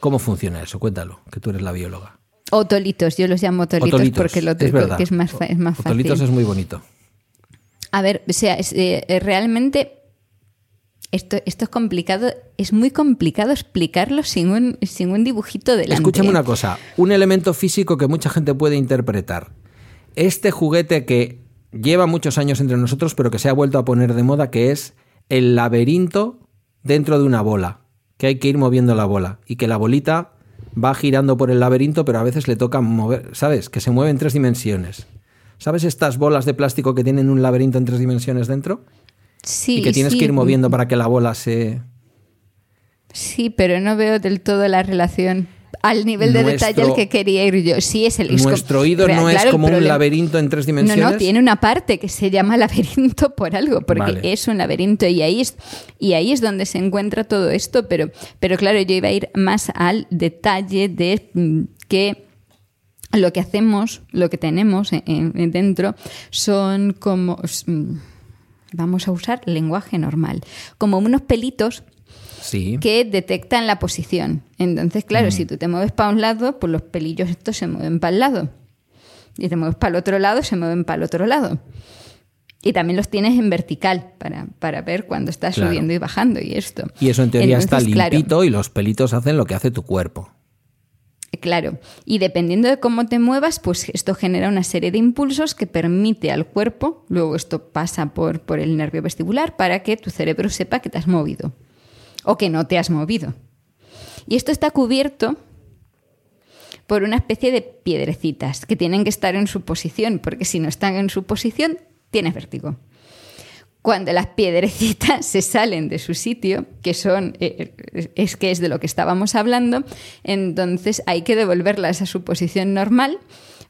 ¿Cómo funciona eso? Cuéntalo, que tú eres la bióloga. Otolitos, yo los llamo otolitos, Otolitos, porque lo es verdad. que es más, es más fácil. Otolitos es muy bonito. A ver, o sea, es, eh, eh, realmente esto, esto es complicado, es muy complicado explicarlo sin un, sin un dibujito delante. Escúchame una cosa, un elemento físico que mucha gente puede interpretar. Este juguete que lleva muchos años entre nosotros, pero que se ha vuelto a poner de moda, que es el laberinto dentro de una bola, que hay que ir moviendo la bola y que la bolita va girando por el laberinto, pero a veces le toca mover, ¿sabes? Que se mueve en tres dimensiones. ¿Sabes estas bolas de plástico que tienen un laberinto en tres dimensiones dentro? Sí, y que tienes sí, que ir moviendo para que la bola se... Sí, pero no veo del todo la relación al nivel de Nuestro- detalle al que quería ir yo. Sí, es el es Nuestro oído no es claro, como un laberinto en tres No, dimensiones. no, tiene una parte que se llama laberinto por algo, porque Vale. es un laberinto y ahí es, y ahí es donde se encuentra todo esto, pero, pero claro, yo iba a ir más al detalle de mm, que lo que hacemos, lo que tenemos en- en- dentro, son como, mm, vamos a usar lenguaje normal, como unos pelitos Sí. que detectan la posición. Entonces, claro, si tú te mueves para un lado, pues los pelillos estos se mueven para el lado. Y te mueves para el otro lado, se mueven para el otro lado. Y también los tienes en vertical para, para ver cuando estás Claro. subiendo y bajando y esto. Y eso en teoría está claro, limpito y los pelitos hacen lo que hace tu cuerpo. Claro, y dependiendo de cómo te muevas, pues esto genera una serie de impulsos que permite al cuerpo, luego esto pasa por, por el nervio vestibular para que tu cerebro sepa que te has movido o que no te has movido. Y esto está cubierto por una especie de piedrecitas que tienen que estar en su posición, porque si no están en su posición, tienes vértigo. Cuando las piedrecitas se salen de su sitio, que son eh, es que es de lo que estábamos hablando, entonces hay que devolverlas a su posición normal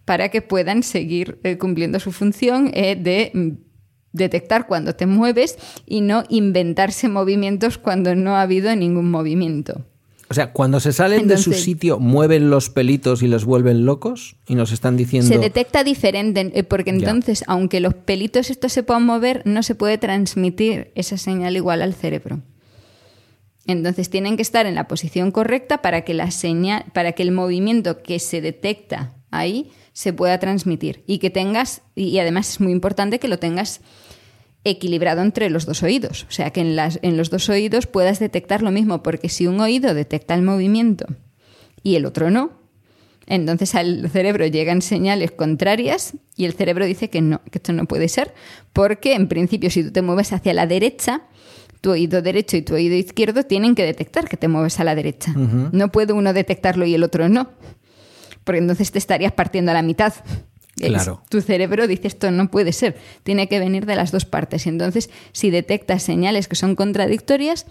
para que puedan seguir eh, cumpliendo su función eh, de mm, detectar cuando te mueves y no inventarse movimientos cuando no ha habido ningún movimiento. O sea, cuando se salen de su sitio, mueven los pelitos y los vuelven locos y nos están diciendo. Se detecta diferente, eh, porque Ya. entonces, aunque los pelitos estos se puedan mover, no se puede transmitir esa señal igual al cerebro. Entonces tienen que estar en la posición correcta para que la señal, para que el movimiento que se detecta ahí se pueda transmitir y que tengas y además es muy importante que lo tengas equilibrado entre los dos oídos, o sea que en, las, en los dos oídos puedas detectar lo mismo, porque si un oído detecta el movimiento y el otro no, entonces al cerebro llegan señales contrarias y el cerebro dice que no, que esto no puede ser, porque en principio si tú te mueves hacia la derecha, tu oído derecho y tu oído izquierdo tienen que detectar que te mueves a la derecha. No puede uno detectarlo y el otro no, porque entonces te estarías partiendo a la mitad. Claro. tu cerebro dice esto no puede ser, tiene que venir de las dos partes. Y entonces, si detectas señales que son contradictorias,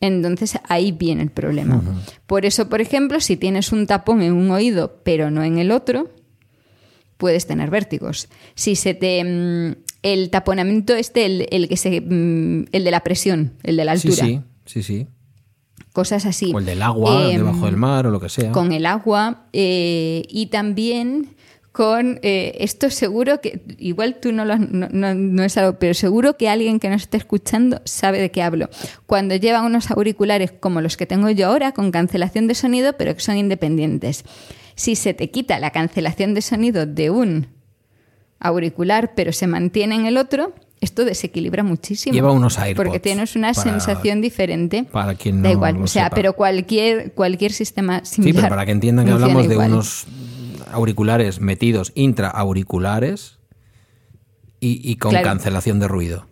entonces ahí viene el problema. Por eso, por ejemplo, si tienes un tapón en un oído pero no en el otro, puedes tener vértigos. Si se te mm, el taponamiento este, el, el que se mm, el de la presión, el de la Sí, altura, sí, sí, sí. Cosas así. O el del agua, Em, debajo del mar o lo que sea. con el agua eh, y también con eh, esto seguro que igual tú no, lo has- no, no- no es algo pero seguro que alguien que nos esté escuchando sabe de qué hablo cuando llevan unos auriculares como los que tengo yo ahora con cancelación de sonido pero que son independientes si se te quita la cancelación de sonido de un auricular pero se mantiene en el otro esto desequilibra muchísimo Lleva unos AirPods porque tienes una para- sensación diferente para quien da no igual lo o sea sepa. pero cualquier cualquier sistema Sí, similar pero para que entiendan que hablamos de igual. unos auriculares metidos intraauriculares y, y con Claro. cancelación de ruido.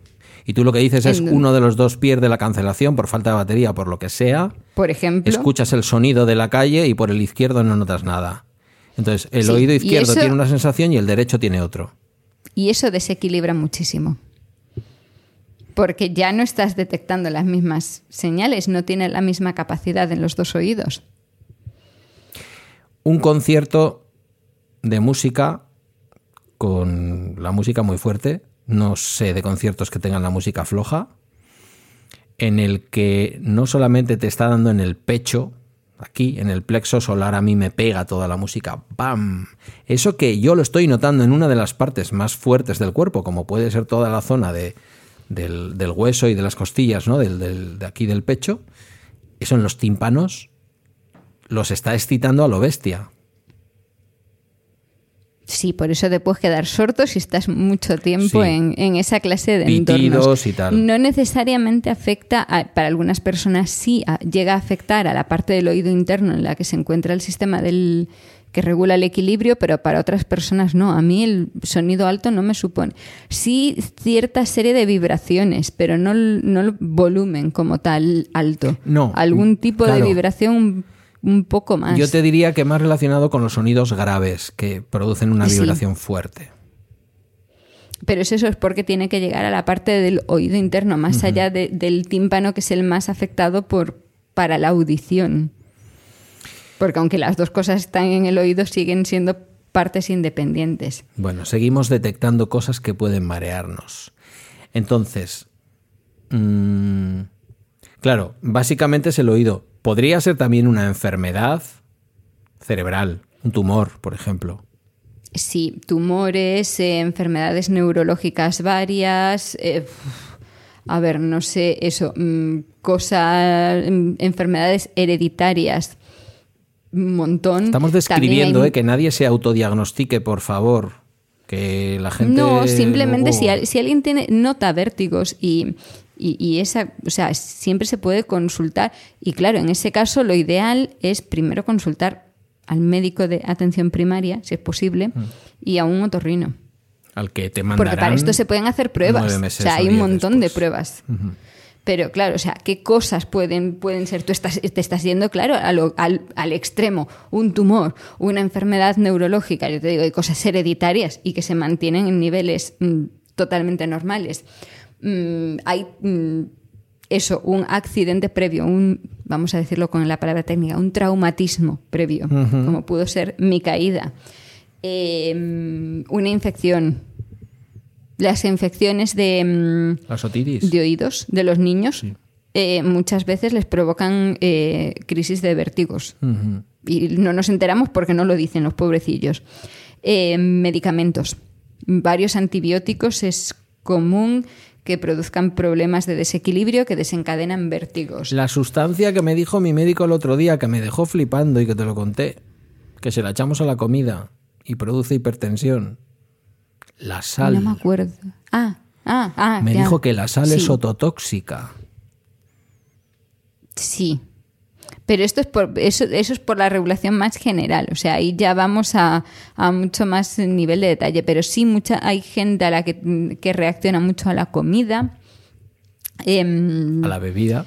Y tú lo que dices es uno de los dos pierde la cancelación por falta de batería, por lo que sea. por ejemplo Escuchas el sonido de la calle y por el izquierdo no notas nada. Entonces, el Sí, oído izquierdo eso- tiene una sensación y el derecho tiene otro. y eso desequilibra muchísimo porque ya no estás detectando las mismas señales no tienes la misma capacidad en los dos oídos Un concierto de música con la música muy fuerte, no sé de conciertos que tengan la música floja, en el que no solamente te está dando en el pecho, aquí en el plexo solar a mí me pega toda la música, ¡pam! Eso que yo lo estoy notando en una de las partes más fuertes del cuerpo, como puede ser toda la zona de, del, del hueso y de las costillas, ¿no? Del, del- de aquí del pecho, eso en los tímpanos los está excitando a lo bestia. Sí, por eso te puedes quedar sordo si estás mucho tiempo Sí. en, en esa clase de Pitidos entornos. y tal. No necesariamente afecta, a- para algunas personas sí a- llega a afectar a la parte del oído interno en la que se encuentra el sistema del que regula el equilibrio, pero para otras personas no. A mí el sonido alto no me supone. Sí cierta serie de vibraciones, pero no, el- no el volumen como tal alto. No, Algún tipo claro. de vibración un, poco más. Yo te diría que más relacionado con los sonidos graves que producen una Sí. vibración fuerte. Pero es eso es porque tiene que llegar a la parte del oído interno, más allá de- del tímpano, que es el más afectado por, para la audición. Porque aunque las dos cosas están en el oído, siguen siendo partes independientes. Bueno, seguimos detectando cosas que pueden marearnos. Entonces, mm, claro, básicamente es el oído. Podría ser también una enfermedad cerebral, un tumor, por ejemplo. Sí, tumores, eh, enfermedades neurológicas varias. eh, a ver, no sé, eso, mm, cosas, mm, enfermedades hereditarias, montón. Estamos describiendo hay- eh, que nadie se autodiagnostique, por favor. Que la gente. No, simplemente luego- si, si alguien tiene, nota vértigos y, y, y esa, o sea, siempre se puede consultar. Y claro, en ese caso lo ideal es primero consultar al médico de atención primaria, si es posible, Mm. y a un otorrino. Al que te mandarán. Porque para esto se pueden hacer pruebas. O sea, hay un montón de pruebas. Pero claro, o sea, ¿qué cosas pueden, pueden ser? Tú estás, te estás yendo, claro, a lo- al, al extremo. Un tumor, una enfermedad neurológica, yo te digo, hay cosas hereditarias y que se mantienen en niveles mm, totalmente normales. Mm, hay mm, eso, un accidente previo, un, vamos a decirlo con la palabra técnica, un traumatismo previo, como pudo ser mi caída, Eh, una infección, las infecciones de, mm, Las otitis. de oídos de los niños eh, muchas veces les provocan eh, crisis de vértigos. Y no nos enteramos porque no lo dicen los pobrecillos. Eh, medicamentos. Varios antibióticos es común que produzcan problemas de desequilibrio que desencadenan vértigos. La sustancia que me dijo mi médico el otro día, que me dejó flipando y que te lo conté, que se la echamos a la comida y produce hipertensión. La sal. No me acuerdo. Ah, ah, ah. me ya. dijo que la sal es ototóxica. Sí. Pero esto es por, eso, eso es por la regulación más general. O sea, ahí ya vamos a, a mucho más nivel de detalle. Pero sí, mucha, hay gente a la que, que reacciona mucho a la comida. Em, A la bebida.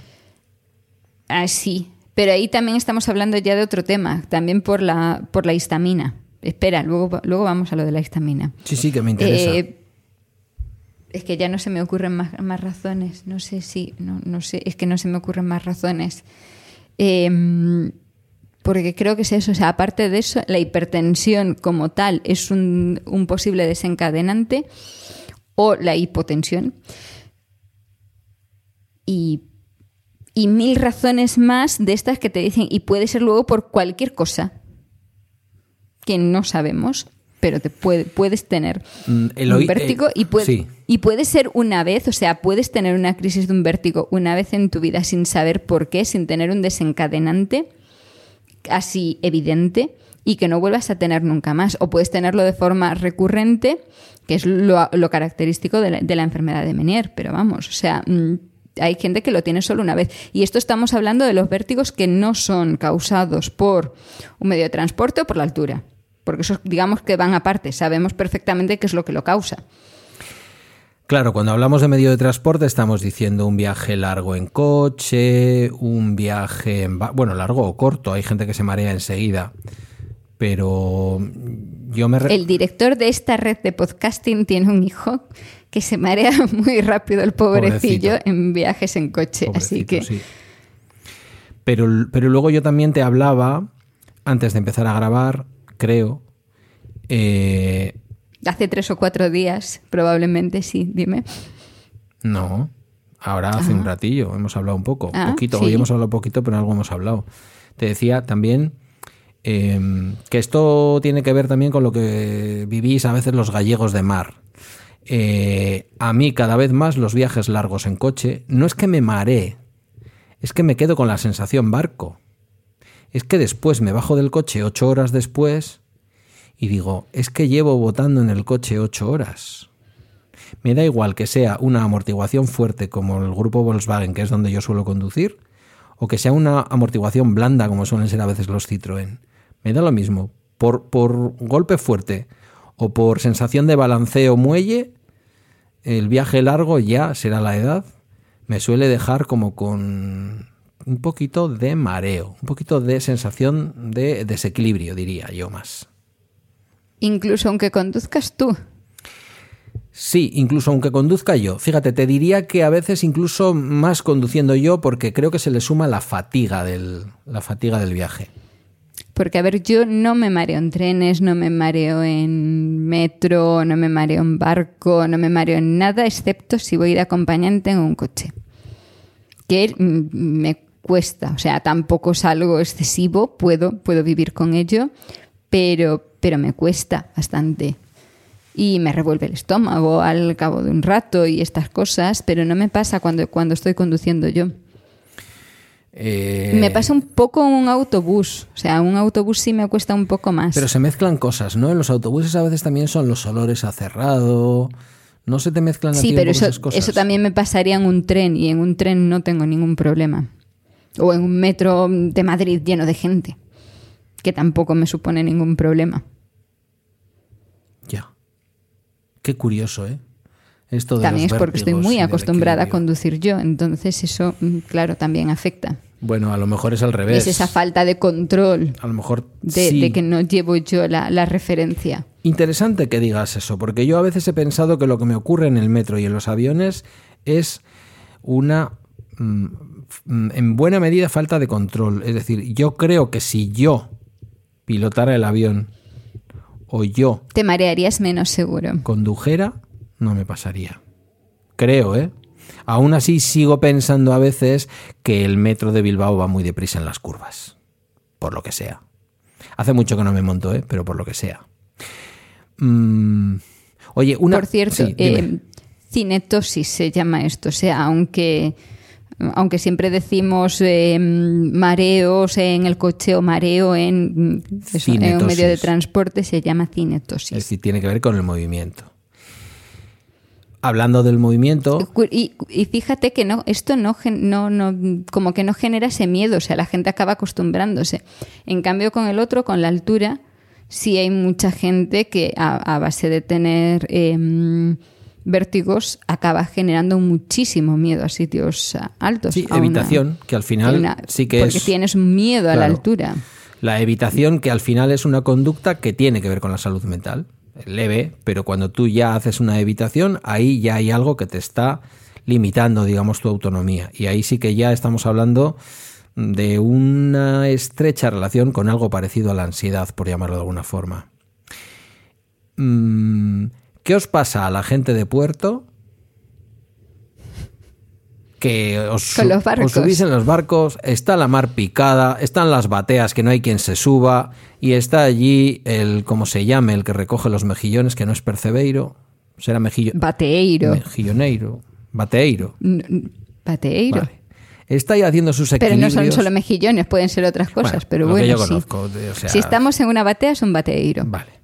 ah, sí. Pero ahí también estamos hablando ya de otro tema. También por la, por la histamina. Espera, luego, luego vamos a lo de la histamina. Sí, sí, que me interesa. Eh, es que ya no se me ocurren más, más razones. No sé si, no, no sé, es que no se me ocurren más razones. Eh, porque creo que es eso. O sea, aparte de eso, la hipertensión como tal es un, un posible desencadenante o la hipotensión. Y, y mil razones más de estas que te dicen, y puede ser luego por cualquier cosa que no sabemos, pero te puede, puedes tener Mm, el un vértigo eh, y, puede, sí. y puede ser una vez, o sea, puedes tener una crisis de un vértigo una vez en tu vida sin saber por qué, sin tener un desencadenante así evidente y que no vuelvas a tener nunca más. O puedes tenerlo de forma recurrente, que es lo, lo característico de la, de la enfermedad de Menier, pero vamos, o sea... mm, hay gente que lo tiene solo una vez. Y esto estamos hablando de los vértigos que no son causados por un medio de transporte o por la altura. Porque esos, digamos que van aparte. Sabemos perfectamente qué es lo que lo causa. Claro, cuando hablamos de medio de transporte estamos diciendo un viaje largo en coche, un viaje, en bueno, largo o corto, hay gente que se marea enseguida, pero yo me... El director de esta red de podcasting tiene un hijo que se marea muy rápido el pobrecillo Pobrecito. en viajes en coche. Así Pobrecito, que sí. Pero, pero luego yo también te hablaba, antes de empezar a grabar, creo, eh, hace tres o cuatro días, probablemente sí, dime. No, ahora hace un ratillo hemos hablado un poco, Ah, poquito, sí. hoy hemos hablado poquito, pero algo hemos hablado. Te decía también eh, que esto tiene que ver también con lo que vivís a veces los gallegos de mar. Eh, a mí cada vez más los viajes largos en coche, no es que me maree, es que me quedo con la sensación barco. Es que después me bajo del coche ocho horas después y digo, es que llevo botando en el coche ocho horas. Me da igual que sea una amortiguación fuerte como el grupo Volkswagen, que es donde yo suelo conducir, o que sea una amortiguación blanda como suelen ser a veces los Citroën. Me da lo mismo. Por, por golpe fuerte o por sensación de balanceo muelle, el viaje largo ya será la edad. Me suele dejar como con un poquito de mareo, un poquito de sensación de desequilibrio, diría yo más. Incluso aunque conduzcas tú. Sí, incluso aunque conduzca yo. Fíjate, te diría que a veces incluso más conduciendo yo porque creo que se le suma la fatiga del, la fatiga del viaje. Porque, a ver, yo no me mareo en trenes, no me mareo en metro, no me mareo en barco, no me mareo en nada, excepto si voy de acompañante en un coche. Que me cuesta, o sea, tampoco es algo excesivo, puedo, puedo vivir con ello, pero, pero me cuesta bastante. Y me revuelve el estómago al cabo de un rato y estas cosas, pero no me pasa cuando, cuando estoy conduciendo yo. Eh, Me pasa un poco en un autobús. O sea, un autobús sí me cuesta un poco más. Pero se mezclan cosas, ¿no? En los autobuses a veces también son los olores a cerrado. No se te mezclan a sí, un pero eso, esas cosas. eso también me pasaría en un tren y en un tren no tengo ningún problema. O en un metro de Madrid lleno de gente, que tampoco me supone ningún problema. Ya. Qué curioso, ¿eh? Esto de También es porque estoy muy acostumbrada a conducir yo, entonces eso, mm, claro, también afecta. Bueno, a lo mejor es al revés. Es esa falta de control A lo mejor de, sí. de que no llevo yo la, la referencia. Interesante que digas eso, porque yo a veces he pensado que lo que me ocurre en el metro y en los aviones es una, mm, en buena medida, falta de control. Es decir, yo creo que si yo pilotara el avión o yo Te marearías menos seguro. condujera, no me pasaría. Creo, ¿eh? Aún así sigo pensando a veces que el metro de Bilbao va muy deprisa en las curvas. Por lo que sea. Hace mucho que no me monto, ¿eh? Pero por lo que sea. Mm, oye, una... Por cierto, Sí, eh, cinetosis se llama esto. O sea, aunque, aunque siempre decimos eh, mareos en el coche o mareo en, eso, en un medio de transporte, se llama cinetosis. Es decir, tiene que ver con el movimiento. Hablando del movimiento, Y, y fíjate que no, esto no, no, no, como que no genera ese miedo, o sea, la gente acaba acostumbrándose. En cambio, con el otro, con la altura, sí hay mucha gente que a, a base de tener em, vértigos acaba generando muchísimo miedo a sitios ah, altos. sí, a una- evitación, que al final una- sí que porque es tienes miedo a la altura. la evitación, que al final es una conducta que tiene que ver con la salud mental. Leve, pero cuando tú ya haces una evitación, ahí ya hay algo que te está limitando, digamos, tu autonomía. Y ahí sí que ya estamos hablando de una estrecha relación con algo parecido a la ansiedad, por llamarlo de alguna forma. Mm, ¿Qué os pasa a la gente de puerto? Que os, Con los os barcos. subís en los barcos, está la mar picada, están las bateas que no hay quien se suba, y está allí el, ¿cómo se llame? El que recoge los mejillones, que no es percebeiro, será mejillo, Bateeiro. mejilloneiro, Bateeiro. Vale. Está ahí haciendo sus Pero no equilibrios. son solo mejillones, pueden ser otras cosas, Bueno, pero bueno, yo sí. conozco, de- o sea- si estamos en una batea es un bateeiro. Vale.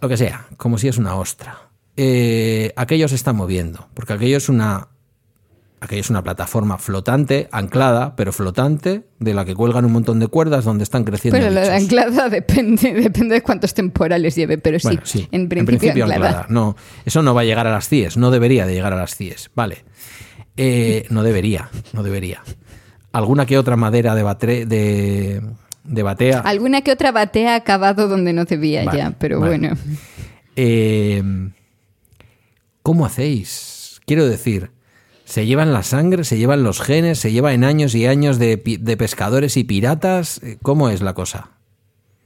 Lo que sea, como si es una ostra. Eh, aquello se está moviendo, porque aquello es una. Aquello es una plataforma flotante, anclada, pero flotante, de la que cuelgan un montón de cuerdas donde están creciendo. Pero lo de anclada depende, depende de cuántos temporales lleve, pero sí, Bueno, sí, en principio, anclada. anclada. No, eso no va a llegar a las CIES, no debería de llegar a las CIES. Vale. Eh, no debería, no debería. Alguna que otra madera de, batre- de, de batea. Alguna que otra batea ha acabado donde no debía Vale, ya, pero vale. bueno. Eh, ¿Cómo hacéis? Quiero decir, ¿se llevan la sangre, se llevan los genes, se lleva en años y años de, de pescadores y piratas? Eh, ¿Cómo es la cosa?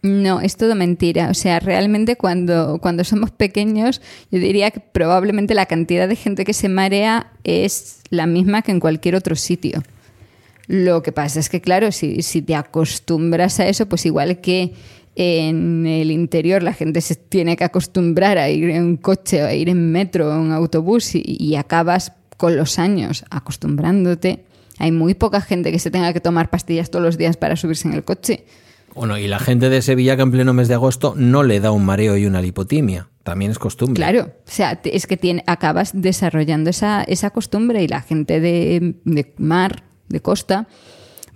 No, es todo mentira. O sea, realmente cuando, cuando somos pequeños, yo diría que probablemente la cantidad de gente que se marea es la misma que en cualquier otro sitio. Lo que pasa es que, claro, si, si te acostumbras a eso, pues igual que en el interior la gente se tiene que acostumbrar a ir en coche, a ir en metro, o en autobús y, y acabas con los años acostumbrándote. Hay muy poca gente que se tenga que tomar pastillas todos los días para subirse en el coche. Bueno, y la gente de Sevilla que en pleno mes de agosto no le da un mareo y una lipotimia. También es costumbre. Claro, o sea, es que tiene, acabas desarrollando esa, esa costumbre y la gente de, de mar, de costa,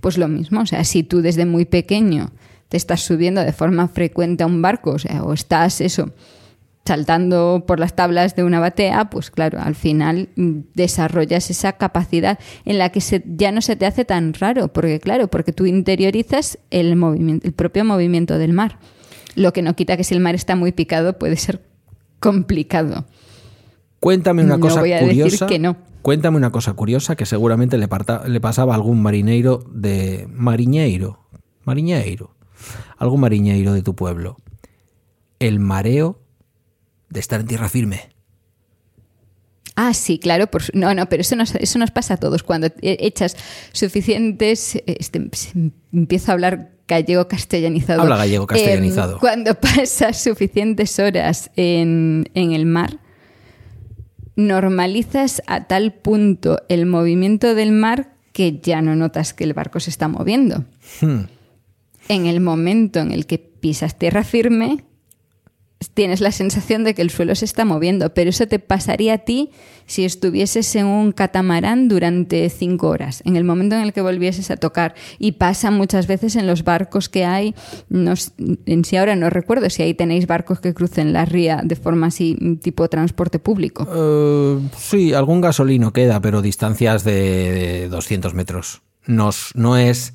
pues lo mismo. O sea, si tú desde muy pequeño te estás subiendo de forma frecuente a un barco, o sea, o estás eso, saltando por las tablas de una batea, pues claro, al final desarrollas esa capacidad en la que se, ya no se te hace tan raro, porque claro, porque tú interiorizas el movimiento, el propio movimiento del mar. Lo que no quita que si el mar está muy picado puede ser complicado. Cuéntame una No cosa voy a decir curiosa. que no. Cuéntame una cosa curiosa que seguramente le, parta- le pasaba a algún marineiro de. Mariñeiro. Mariñeiro. Algún mariñeiro de tu pueblo. El mareo de estar en tierra firme. Ah, sí, claro. Por, no, no, pero eso nos, eso nos pasa a todos. Cuando e- echas suficientes. Este, empiezo a hablar gallego castellanizado. Habla gallego castellanizado. Em, cuando pasas suficientes horas en, en el mar, normalizas a tal punto el movimiento del mar que ya no notas que el barco se está moviendo. Hmm. En el momento en el que pisas tierra firme, tienes la sensación de que el suelo se está moviendo, pero eso te pasaría a ti si estuvieses en un catamarán durante cinco horas, en el momento en el que volvieses a tocar. Y pasa muchas veces en los barcos que hay, no, en sí ahora no recuerdo si ahí tenéis barcos que crucen la ría de forma así, tipo transporte público. Eh, sí, algún gasolino queda, pero distancias de, de 200 metros. No es.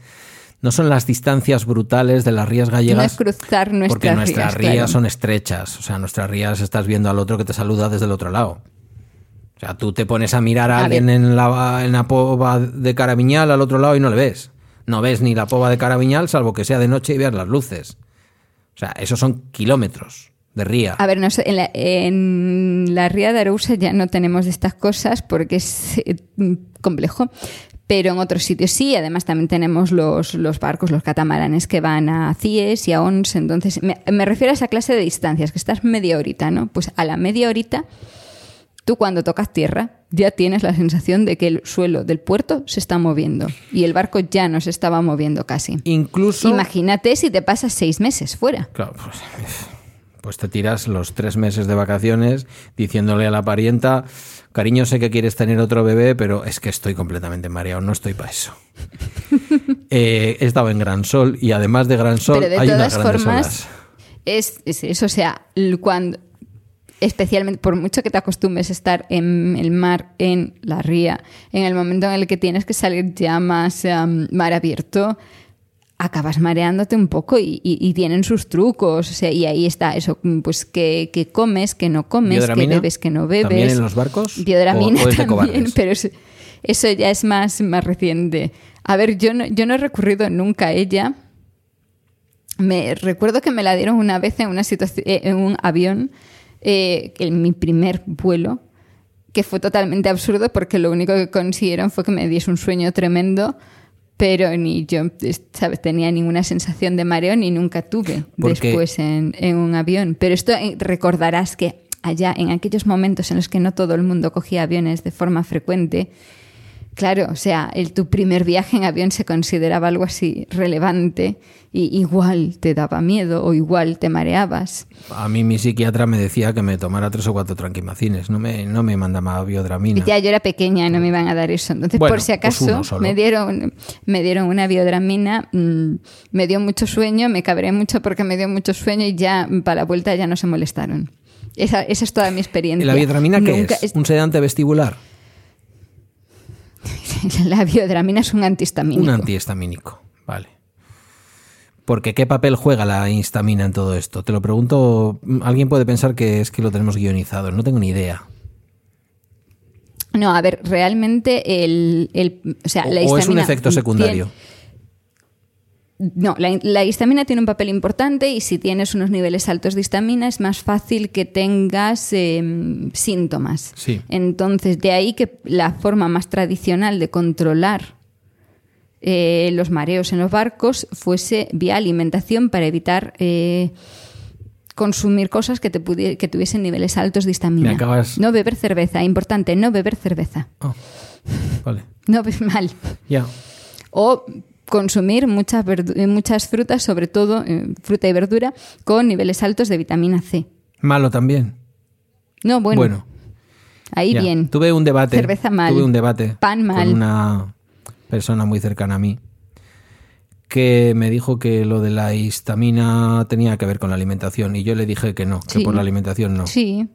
No son las distancias brutales de las rías No gallegas. es cruzar nuestras porque nuestras rías, claro. son estrechas. O sea, nuestras rías estás viendo al otro que te saluda desde el otro lado. O sea, tú te pones a mirar a, A alguien ver. en la, en la pova de Carabiñal al otro lado y no le ves. No ves ni la pova de Carabiñal, salvo que sea de noche y veas las luces. O sea, esos son kilómetros de ría. A ver, no sé, en, la, en la ría de Arousa ya no tenemos estas cosas porque es eh, complejo. Pero en otros sitios sí, además también tenemos los, los barcos, los catamaranes que van a CIES y a ONS. Entonces, me, me refiero a esa clase de distancias, que estás media horita, ¿no? Pues a la media horita tú cuando tocas tierra ya tienes la sensación de que el suelo del puerto se está moviendo y el barco ya no se estaba moviendo casi. Incluso... Imagínate si te pasas seis meses fuera. Claro, pues, pues te tiras los tres meses de vacaciones diciéndole a la parienta, cariño, sé que quieres tener otro bebé, pero es que estoy completamente mareado, no estoy para eso. Eh, he estado en Gran Sol y además de Gran Sol Pero de hay todas unas grandes formas, olas. es, es eso, o sea, cuando especialmente por mucho que te acostumbres a estar en el mar, en la ría, en el momento en el que tienes que salir ya más mar abierto, acabas mareándote un poco y, y- y tienen sus trucos, o sea, y ahí está eso, pues que, que comes, que no comes, que bebes, que no bebes. ¿También en los barcos? Biodramina ¿O- o también, pero es- eso ya es más, más reciente. A ver, yo no, yo no he recurrido nunca a ella. Me recuerdo que me la dieron una vez en una situación, eh, en un avión, eh, en mi primer vuelo, que fue totalmente absurdo porque lo único que consiguieron fue que me diese un sueño tremendo, pero ni yo ¿sabes? tenía ninguna sensación de mareo ni nunca tuve después en, en un avión. Pero esto eh, recordarás que allá, en aquellos momentos en los que no todo el mundo cogía aviones de forma frecuente, Claro, o sea, el, tu primer viaje en avión se consideraba algo así relevante y igual te daba miedo o igual te mareabas. A mí mi psiquiatra me decía que me tomara tres o cuatro tranquimacines, no me, no me mandaba biodramina. Ya yo era pequeña y no me iban a dar eso. Entonces, Bueno, por si pues acaso, me, dieron, me dieron una biodramina, mm, me dio mucho sueño, me cabré mucho porque me dio mucho sueño y ya para la vuelta ya no se molestaron. Esa, esa es toda mi ¿Y experiencia. la biodramina qué Nunca- es? ¿Un sedante vestibular? La biodramina es un antihistamínico. Un antihistamínico, vale. Porque ¿qué papel juega la histamina en todo esto? Te lo pregunto, alguien puede pensar que es que lo tenemos guionizado, no tengo ni idea. No, a ver, realmente el, el- o sea, O, la o es un histamina efecto secundario. tiene- no, la, la histamina tiene un papel importante y si tienes unos niveles altos de histamina es más fácil que tengas eh, síntomas. Sí. Entonces, de ahí que la forma más tradicional de controlar eh, los mareos en los barcos fuese vía alimentación para evitar eh, consumir cosas que, te que tuviesen niveles altos de histamina. Me acabas- No beber cerveza, importante, no beber cerveza. Ah, vale, No beber mal. ya. O consumir muchas, eh, muchas frutas, sobre todo eh, fruta y verdura, con niveles altos de vitamina C. Malo también. No, bueno, Bueno, ahí ya. bien. Tuve un debate. Cerveza mal. Tuve un debate Pan mal. con una persona muy cercana a mí que me dijo que lo de la histamina tenía que ver con la alimentación y yo le dije que no, que por la alimentación no, Sí.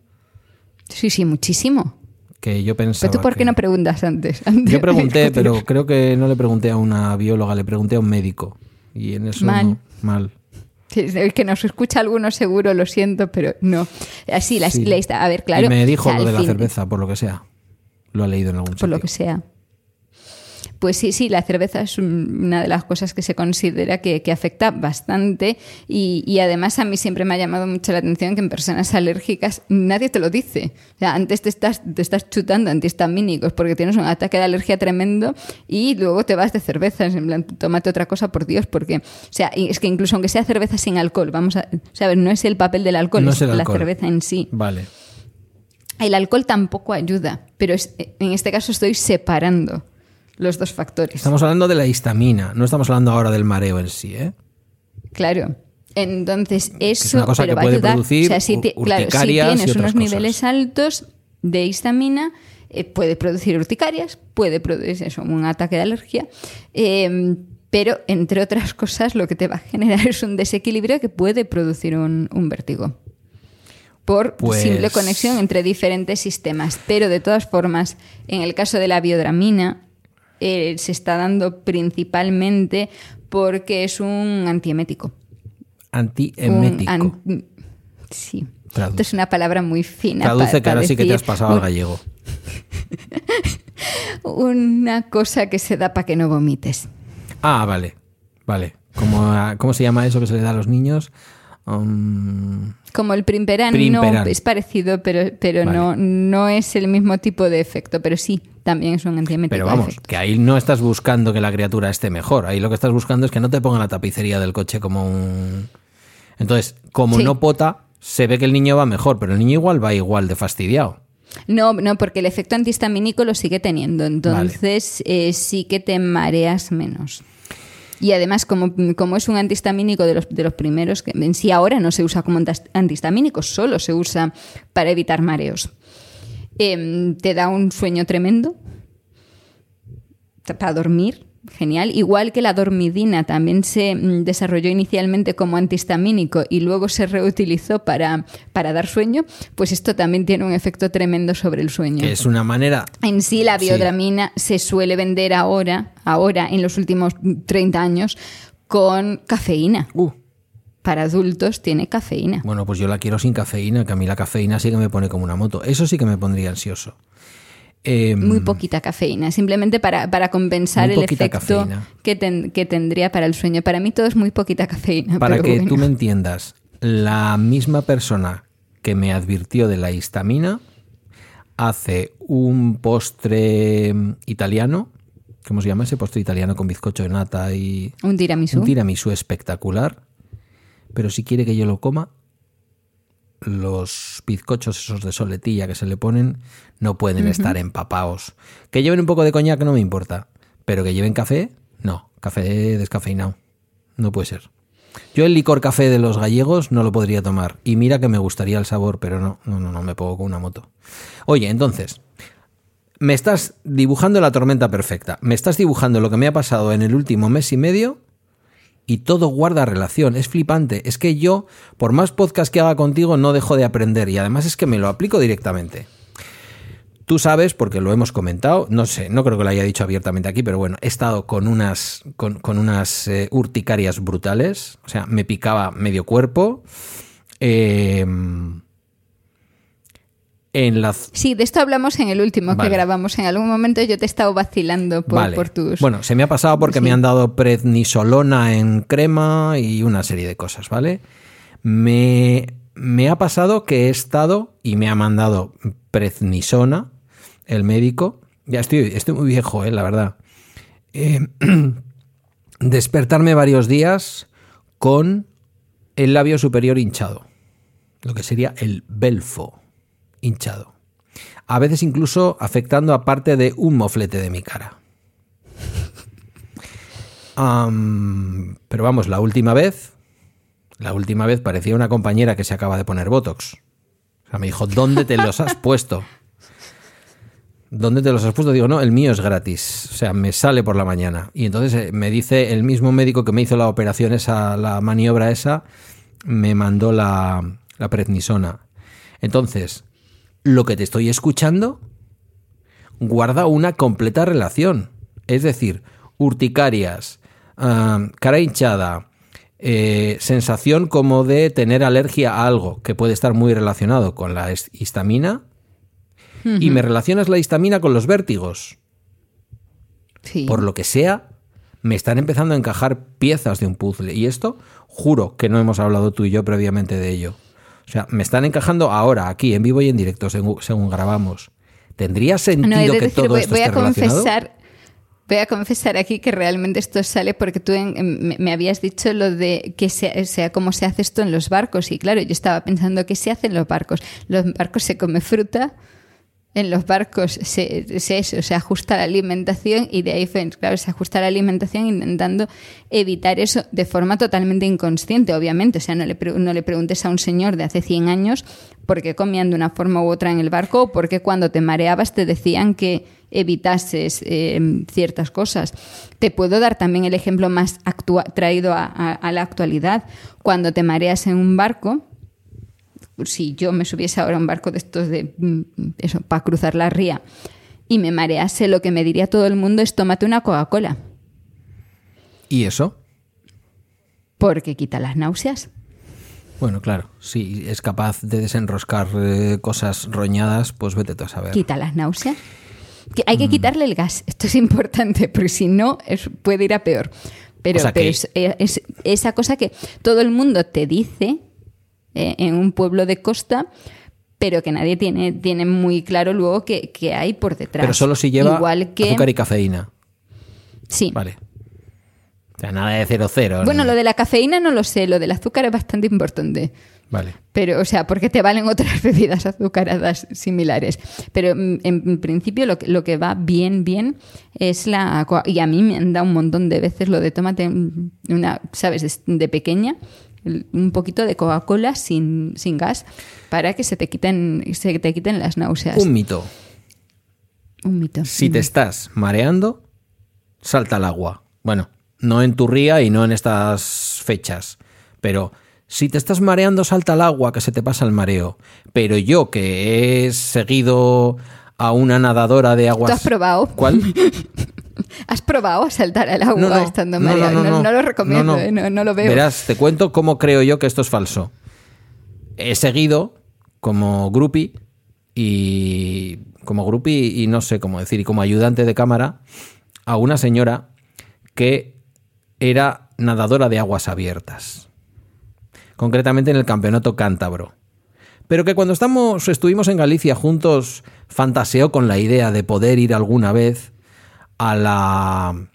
Sí, sí, muchísimo. Que yo pensaba Pero tú, ¿por qué que- no preguntas antes? Antes Yo pregunté, pero creo que no le pregunté a una bióloga, le pregunté a un médico y en eso Mal. no, mal. Sí, El que nos escucha alguno seguro, lo siento, pero no. Así, la, Sí. la A ver, claro. y me dijo o sea, lo de la cerveza, por lo que sea. Lo ha leído en algún por sitio. lo que sea. Pues sí, sí, la cerveza es un- una de las cosas que se considera que, que afecta bastante y, y además a mí siempre me ha llamado mucho la atención que en personas alérgicas nadie te lo dice. O sea, antes te estás, te estás chutando antihistamínicos porque tienes un ataque de alergia tremendo y luego te vas de cervezas, en plan, tómate otra cosa por Dios, porque, o sea, es que incluso aunque sea cerveza sin alcohol, vamos a, sabes, no es el papel del alcohol, No es es el la cerveza en sí. Vale. El alcohol tampoco ayuda, pero es- en este caso estoy separando los dos factores. Estamos hablando de la histamina, no estamos hablando ahora del mareo en sí, ¿eh? Claro. Entonces, eso una cosa pero que va puede ayudar. producir o sea, si, claro, si tienes unos cosas. niveles altos de histamina, eh, puede producir urticarias, puede producir eso, un ataque de alergia. eh, pero, entre otras cosas, lo que te va a generar es un desequilibrio que puede producir un, un vértigo. Por Pues- simple conexión entre diferentes sistemas. Pero, de todas formas, en el caso de la biodramina, eh, se está dando principalmente porque es un antiemético. Antiemético. An- sí. Traduce. Esto es una palabra muy fina. Traduce que ahora sí que te has pasado al gallego. Una cosa que se da para que no vomites. Ah, vale. Vale. ¿Cómo, ¿Cómo se llama eso que se le da a los niños? um, Como el Primperan, Primperan. no es parecido, pero, pero Vale. no, no es el mismo tipo de efecto. Pero sí, también es un antiemético. Pero vamos, que ahí no estás buscando que la criatura esté mejor. Ahí lo que estás buscando es que no te ponga la tapicería del coche como un. Entonces, como Sí. no pota, se ve que el niño va mejor, pero el niño igual va igual de fastidiado. No, no, porque el efecto antihistamínico lo sigue teniendo. Entonces eh, sí que te mareas menos. Y además, como, como es un antihistamínico de los, de los primeros, que en sí ahora no se usa como antihistamínico, solo se usa para evitar mareos. Em, te da un sueño tremendo para dormir, genial. Igual que la dormidina también se mm, desarrolló inicialmente como antihistamínico y luego se reutilizó para, para dar sueño, pues esto también tiene un efecto tremendo sobre el sueño. Que es una manera. En sí, la Sí. biodramina se suele vender ahora, ahora, en los últimos 30 años, con cafeína. Uh, Para adultos tiene cafeína. bueno, pues yo la quiero sin cafeína, que a mí la cafeína sí que me pone como una moto. Eso sí que me pondría ansioso. Eh, Muy poquita cafeína, simplemente para, para compensar el efecto que, ten- que tendría para el sueño. Para mí todo es muy poquita cafeína. Para pero que bueno. tú me entiendas, la misma persona que me advirtió de la histamina hace un postre italiano, ¿cómo se llama ese postre italiano con bizcocho de nata y Un tiramisú. un tiramisú espectacular? Pero si quiere que yo lo coma, los bizcochos esos de soletilla que se le ponen no pueden estar empapados. Que lleven un poco de coñac no me importa, pero que lleven café, no, café descafeinado. No puede ser. Yo el licor café de los gallegos no lo podría tomar. Y mira que me gustaría el sabor, pero no, no, no, no me pongo con una moto. Oye, entonces, me estás dibujando la tormenta perfecta. Me estás dibujando lo que me ha pasado en el último mes y medio y todo guarda relación. Es flipante. Es que yo, por más podcast que haga contigo, no dejo de aprender y además es que me lo aplico directamente. Tú sabes, porque lo hemos comentado, no sé, no creo que lo haya dicho abiertamente aquí, pero bueno, he estado con unas, con, unas eh, urticarias brutales, o sea, me picaba medio cuerpo. eh, en la, Sí, de esto hablamos en el último Vale. que grabamos. En algún momento yo te he estado vacilando por, Vale. por tus... Bueno, se me ha pasado porque Sí. me han dado prednisolona en crema y una serie de cosas, ¿vale? Me, me ha pasado que he estado y me ha mandado prednisona, el médico. Ya estoy, estoy muy viejo, ¿eh? la verdad. Eh, despertarme varios días con el labio superior hinchado, lo que sería el belfo hinchado. A veces incluso afectando a parte de un moflete de mi cara. Pero vamos, la última vez, la última vez parecía una compañera que se acaba de poner Botox. O sea, me dijo, ¿dónde te los has puesto? ¿Dónde te los has puesto? Digo, no, el mío es gratis. O sea, me sale por la mañana. Y entonces eh, me dice el mismo médico que me hizo la operación esa, la maniobra esa, me mandó la, la prednisona. Entonces, lo que te estoy escuchando guarda una completa relación. Es decir, urticarias, ah, cara hinchada, eh, sensación como de tener alergia a algo que puede estar muy relacionado con la histamina. Y me relacionas la histamina con los vértigos. Sí. Por lo que sea, me están empezando a encajar piezas de un puzzle. Y esto, juro que no hemos hablado tú y yo previamente de ello. O sea, me están encajando ahora, aquí, en vivo y en directo, según, según grabamos. ¿Tendría sentido No, he de que decir, todo voy, esto voy a esté confesar, voy a confesar aquí que realmente esto sale porque tú en- en- me, me habías dicho lo de que sea, sea, cómo se hace esto en los barcos. Y claro, yo estaba pensando qué se hace en los barcos. Los barcos se come fruta. En los barcos se, se, eso, se ajusta la alimentación y de ahí, pues, claro, se ajusta la alimentación intentando evitar eso de forma totalmente inconsciente, obviamente. O sea, no le, no le preguntes a un señor de hace 100 años por qué comían de una forma u otra en el barco o por qué cuando te mareabas te decían que evitases eh, ciertas cosas. Te puedo dar también el ejemplo más traído a la actualidad. Cuando te mareas en un barco, si yo me subiese ahora a un barco de estos de mm, eso, para cruzar la ría y me marease, lo que me diría todo el mundo es tómate una Coca-Cola, ¿Y eso? porque quita las náuseas. Bueno, claro, si es capaz de desenroscar eh, cosas roñadas, pues vete tú a saber. Quita las náuseas. Que hay Mm. que quitarle el gas. Esto es importante, porque si no, es- puede ir a peor. Pero, O sea pero que- es, es esa cosa que todo el mundo te dice eh, en un pueblo de costa, pero que nadie tiene, tiene muy claro luego que, que hay por detrás. Pero solo si lleva Igual que, azúcar y cafeína. Sí. Vale. O sea, nada de cero cero. Bueno, ¿no? lo de la cafeína no lo sé, lo del azúcar es bastante importante. Vale. Pero, o sea, porque te valen otras bebidas azucaradas similares. Pero mm, en principio lo que, lo que va bien, bien es la... Y a mí me han dado un montón de veces lo de tómate una, ¿sabes? De, pequeña, un poquito de Coca-Cola sin, sin gas para que se te quiten, se te quiten las náuseas. Un mito. Un mito. Si te estás mareando, salta al agua. Bueno, no en tu ría y no en estas fechas. Pero si te estás mareando, salta al agua, que se te pasa el mareo. Pero yo, que he seguido a una nadadora de aguas. ¿Tú has probado? ¿Cuál? ¿Has probado saltar al agua No, no, estando no, mareado? no, lo recomiendo. ¿eh? no lo veo. Verás, te cuento cómo creo yo que esto es falso. He seguido como groupie y como groupie y no sé cómo decir, y como ayudante de cámara a una señora que era nadadora de aguas abiertas. Concretamente en el Campeonato Cántabro. Pero que cuando estamos, estuvimos en Galicia juntos, fantaseó con la idea de poder ir alguna vez a la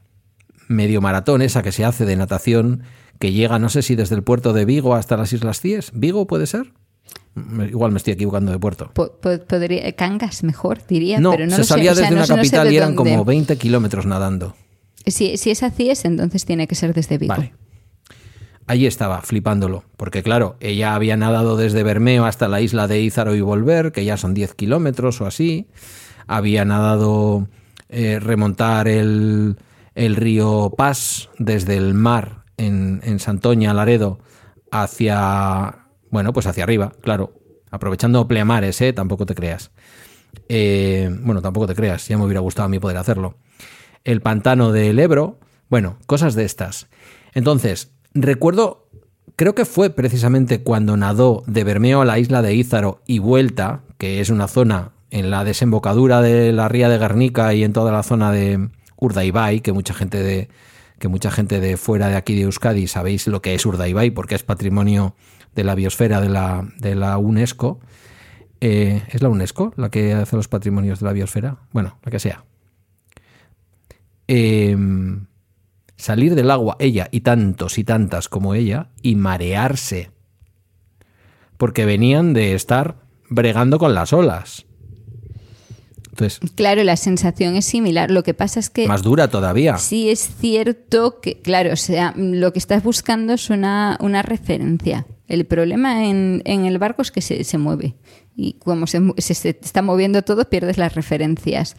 medio maratón esa que se hace de natación que llega, no sé si desde el puerto de Vigo hasta las Islas Cíes. ¿Vigo puede ser? Igual me estoy equivocando de puerto. Po- po- podría, Cangas mejor, diría, No, pero no se lo sé. salía O sea, desde no una sé- no sé capital y eran dónde. como 20 kilómetros nadando. Si, si es así es, entonces tiene que ser desde Vigo. Vale. Allí estaba, flipándolo, porque claro, ella había nadado desde Bermeo hasta la isla de Ízaro y volver, que ya son 10 kilómetros o así. Había nadado eh, remontar el, el río Paz desde el mar en, en Santoña, Laredo, hacia, bueno, pues hacia arriba, claro, aprovechando pleamares, ¿eh? Tampoco te creas. Eh, bueno, tampoco te creas, ya me hubiera gustado a mí poder hacerlo. El pantano del Ebro, bueno, cosas de estas. Entonces, recuerdo, creo que fue precisamente cuando nadó de Bermeo a la isla de Ízaro y vuelta, que es una zona en la desembocadura de la ría de Guernica y en toda la zona de Urdaibai, que mucha gente de que mucha gente de fuera de aquí de Euskadi sabéis lo que es Urdaibai porque es patrimonio de la biosfera de la, de la UNESCO. Eh, ¿Es la UNESCO la que hace los patrimonios de la biosfera? Bueno, la que sea. Eh, salir del agua, ella y tantos y tantas como ella, y marearse. Porque venían de estar bregando con las olas. Entonces, Claro, la sensación es similar. Lo que pasa es que más dura todavía. sí es cierto que, claro, o sea, lo que estás buscando es una, una referencia. El problema en, en el barco es que se, se mueve. Y como se, se- se está moviendo todo, pierdes las referencias.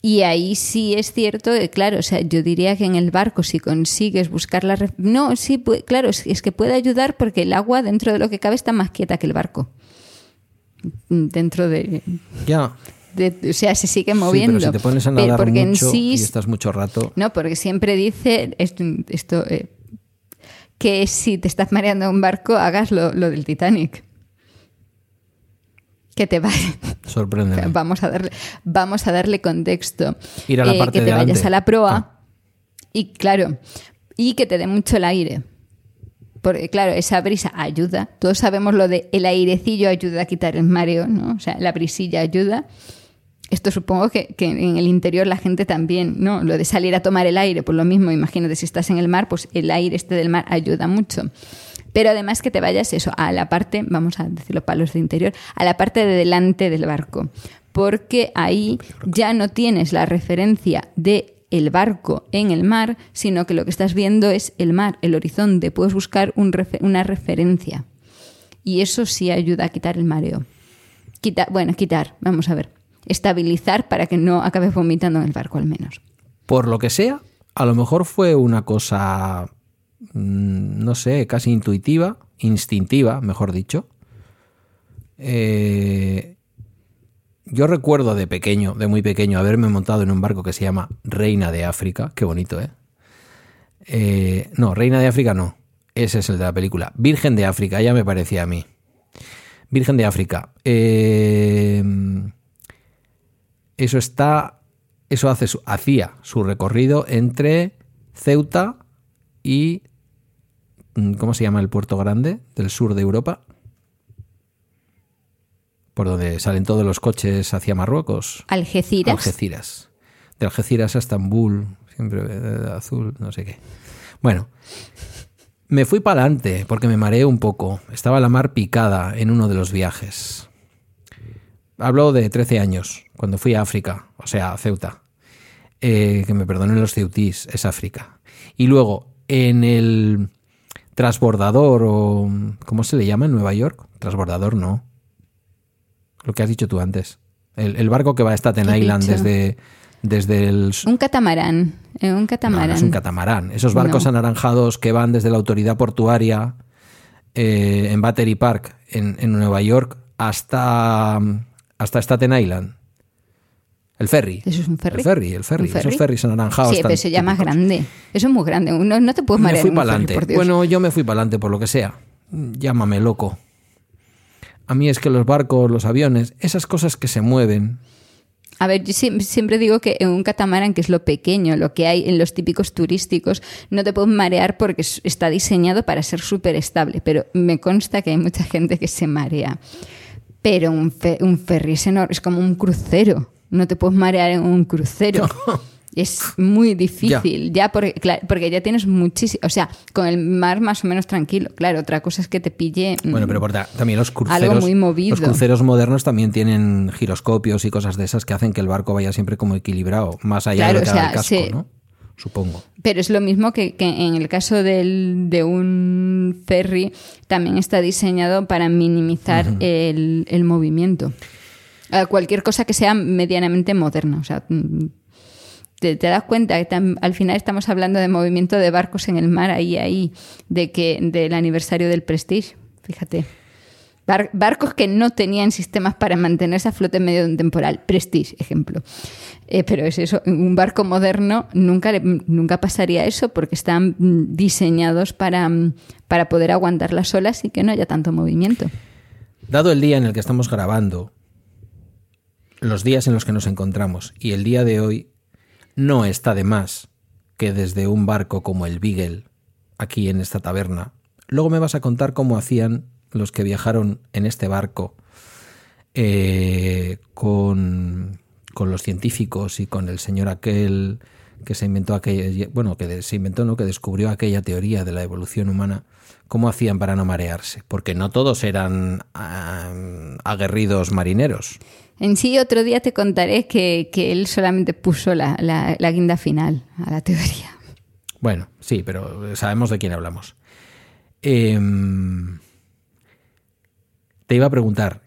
Y ahí sí es cierto que, claro, o sea, yo diría que en el barco si consigues buscar la... No, sí, pu- claro, es, es que puede ayudar porque el agua dentro de lo que cabe está más quieta que el barco. Dentro de... Ya. de- o sea, se sigue Sí, moviendo. pero si te pones a nadar porque en sí y estás mucho rato. no, porque siempre dice esto, esto, eh, que si te estás mareando un barco, hagas lo, lo del Titanic. Que te vaya. Sorpréndeme. Vamos a darle, vamos a darle contexto. Eh, Ir a la parte que te de vayas a la proa Ah. y claro, y que te dé mucho el aire. Porque claro, esa brisa ayuda. Todos sabemos lo de el airecillo ayuda a quitar el mareo, ¿no? O sea, la brisilla ayuda. Esto supongo que, en el interior la gente también, ¿no? Lo de salir a tomar el aire, pues lo mismo, imagínate, si estás en el mar, pues el aire este del mar ayuda mucho. Pero además que te vayas eso, a la parte, vamos a decirlo palos de interior, a la parte de delante del barco. Porque ahí ya no tienes la referencia de el barco en el mar, sino que lo que estás viendo es el mar, el horizonte. Puedes buscar un refe- una referencia. Y eso sí ayuda a quitar el mareo. Quitar, bueno, quitar, vamos a ver. Estabilizar para que no acabes vomitando en el barco al menos. Por lo que sea, a lo mejor fue una cosa, mm, no sé, casi intuitiva, instintiva, mejor dicho. Eh, yo recuerdo de pequeño, de muy pequeño, haberme montado en un barco que se llama Reina de África. Qué bonito, ¿eh? Eh, no, Reina de África no. Ese es el de la película. Virgen de África, ya me parecía a mí. Virgen de África. Eh, eso está. Eso hace su- hacía su recorrido entre Ceuta y mm, ¿cómo se llama el puerto grande del sur de Europa? Por donde salen todos los coches hacia Marruecos. Algeciras. Algeciras. De Algeciras a Estambul, siempre eh, azul, no sé qué. Bueno, me fui para adelante porque me mareé un poco. Estaba la mar picada en uno de los viajes. Hablo de 13 años, cuando fui a África, o sea, a Ceuta. Eh, que me perdonen los ceutís, es África. Y luego, en el transbordador, o ¿cómo se le llama en Nueva York? Transbordador no. Lo que has dicho tú antes. El, el barco que va a Staten ¿Qué he Island dicho? desde, desde el... Un catamarán. eh, un No, catamarán. no es un catamarán. Esos barcos No. anaranjados que van desde la autoridad portuaria eh, en Battery Park, en, en Nueva York, hasta, hasta Staten Island. El ferry. ¿Eso es un ferry? El ferry, el ferry. ¿Un ferry? Esos ferries anaranjados. Sí, pero eso ya más grande. Eso es muy grande. No, no te puedes Me marear fui en un para adelante. Bueno, yo me fui para adelante por lo que sea. Llámame loco. A mí es que los barcos, los aviones, esas cosas que se mueven, A ver, yo siem- siempre digo que en un catamarán, que es lo pequeño, lo que hay en los típicos turísticos, no te puedes marear porque es- está diseñado para ser súper estable. Pero me consta que hay mucha gente que se marea. Pero un, fe- un ferry es enorme, es como un crucero. No te puedes marear en un crucero. Es muy difícil, ya, porque, cla- porque ya tienes muchísimo, o sea, con el mar más o menos tranquilo. Claro, otra cosa es que te pille. mm, Bueno, pero por ta- también los cruceros, Algo muy movido. los cruceros modernos también tienen giroscopios y cosas de esas que hacen que el barco vaya siempre como equilibrado, más allá Claro, de lo que o sea, el casco, se- ¿no? Supongo. Pero es lo mismo que, que en el caso del- de un ferry, también está diseñado para minimizar el, el movimiento. A cualquier cosa que sea medianamente moderna. O sea, te, te das cuenta que tam- al final estamos hablando de movimiento de barcos en el mar, ahí, ahí, de que del aniversario del Prestige. Fíjate. Bar- barcos que no tenían sistemas para mantenerse a flote en medio de un temporal. Prestige, ejemplo. Eh, pero es eso, en un barco moderno nunca, nunca pasaría eso porque están mm, diseñados para, mm, para poder aguantar las olas y que no haya tanto movimiento. Dado el día en el que estamos grabando, los días en los que nos encontramos y el día de hoy, no está de más que desde un barco como el Beagle, aquí en esta taberna, luego me vas a contar cómo hacían los que viajaron en este barco eh, con, con los científicos y con el señor aquel que se inventó aquella, bueno, que se inventó, ¿no? que descubrió aquella teoría de la evolución humana, cómo hacían para no marearse, porque no todos eran ah, aguerridos marineros. En sí, otro día te contaré que, que él solamente puso la, la- la guinda final a la teoría. Bueno, sí, pero sabemos de quién hablamos. Em, te iba a preguntar,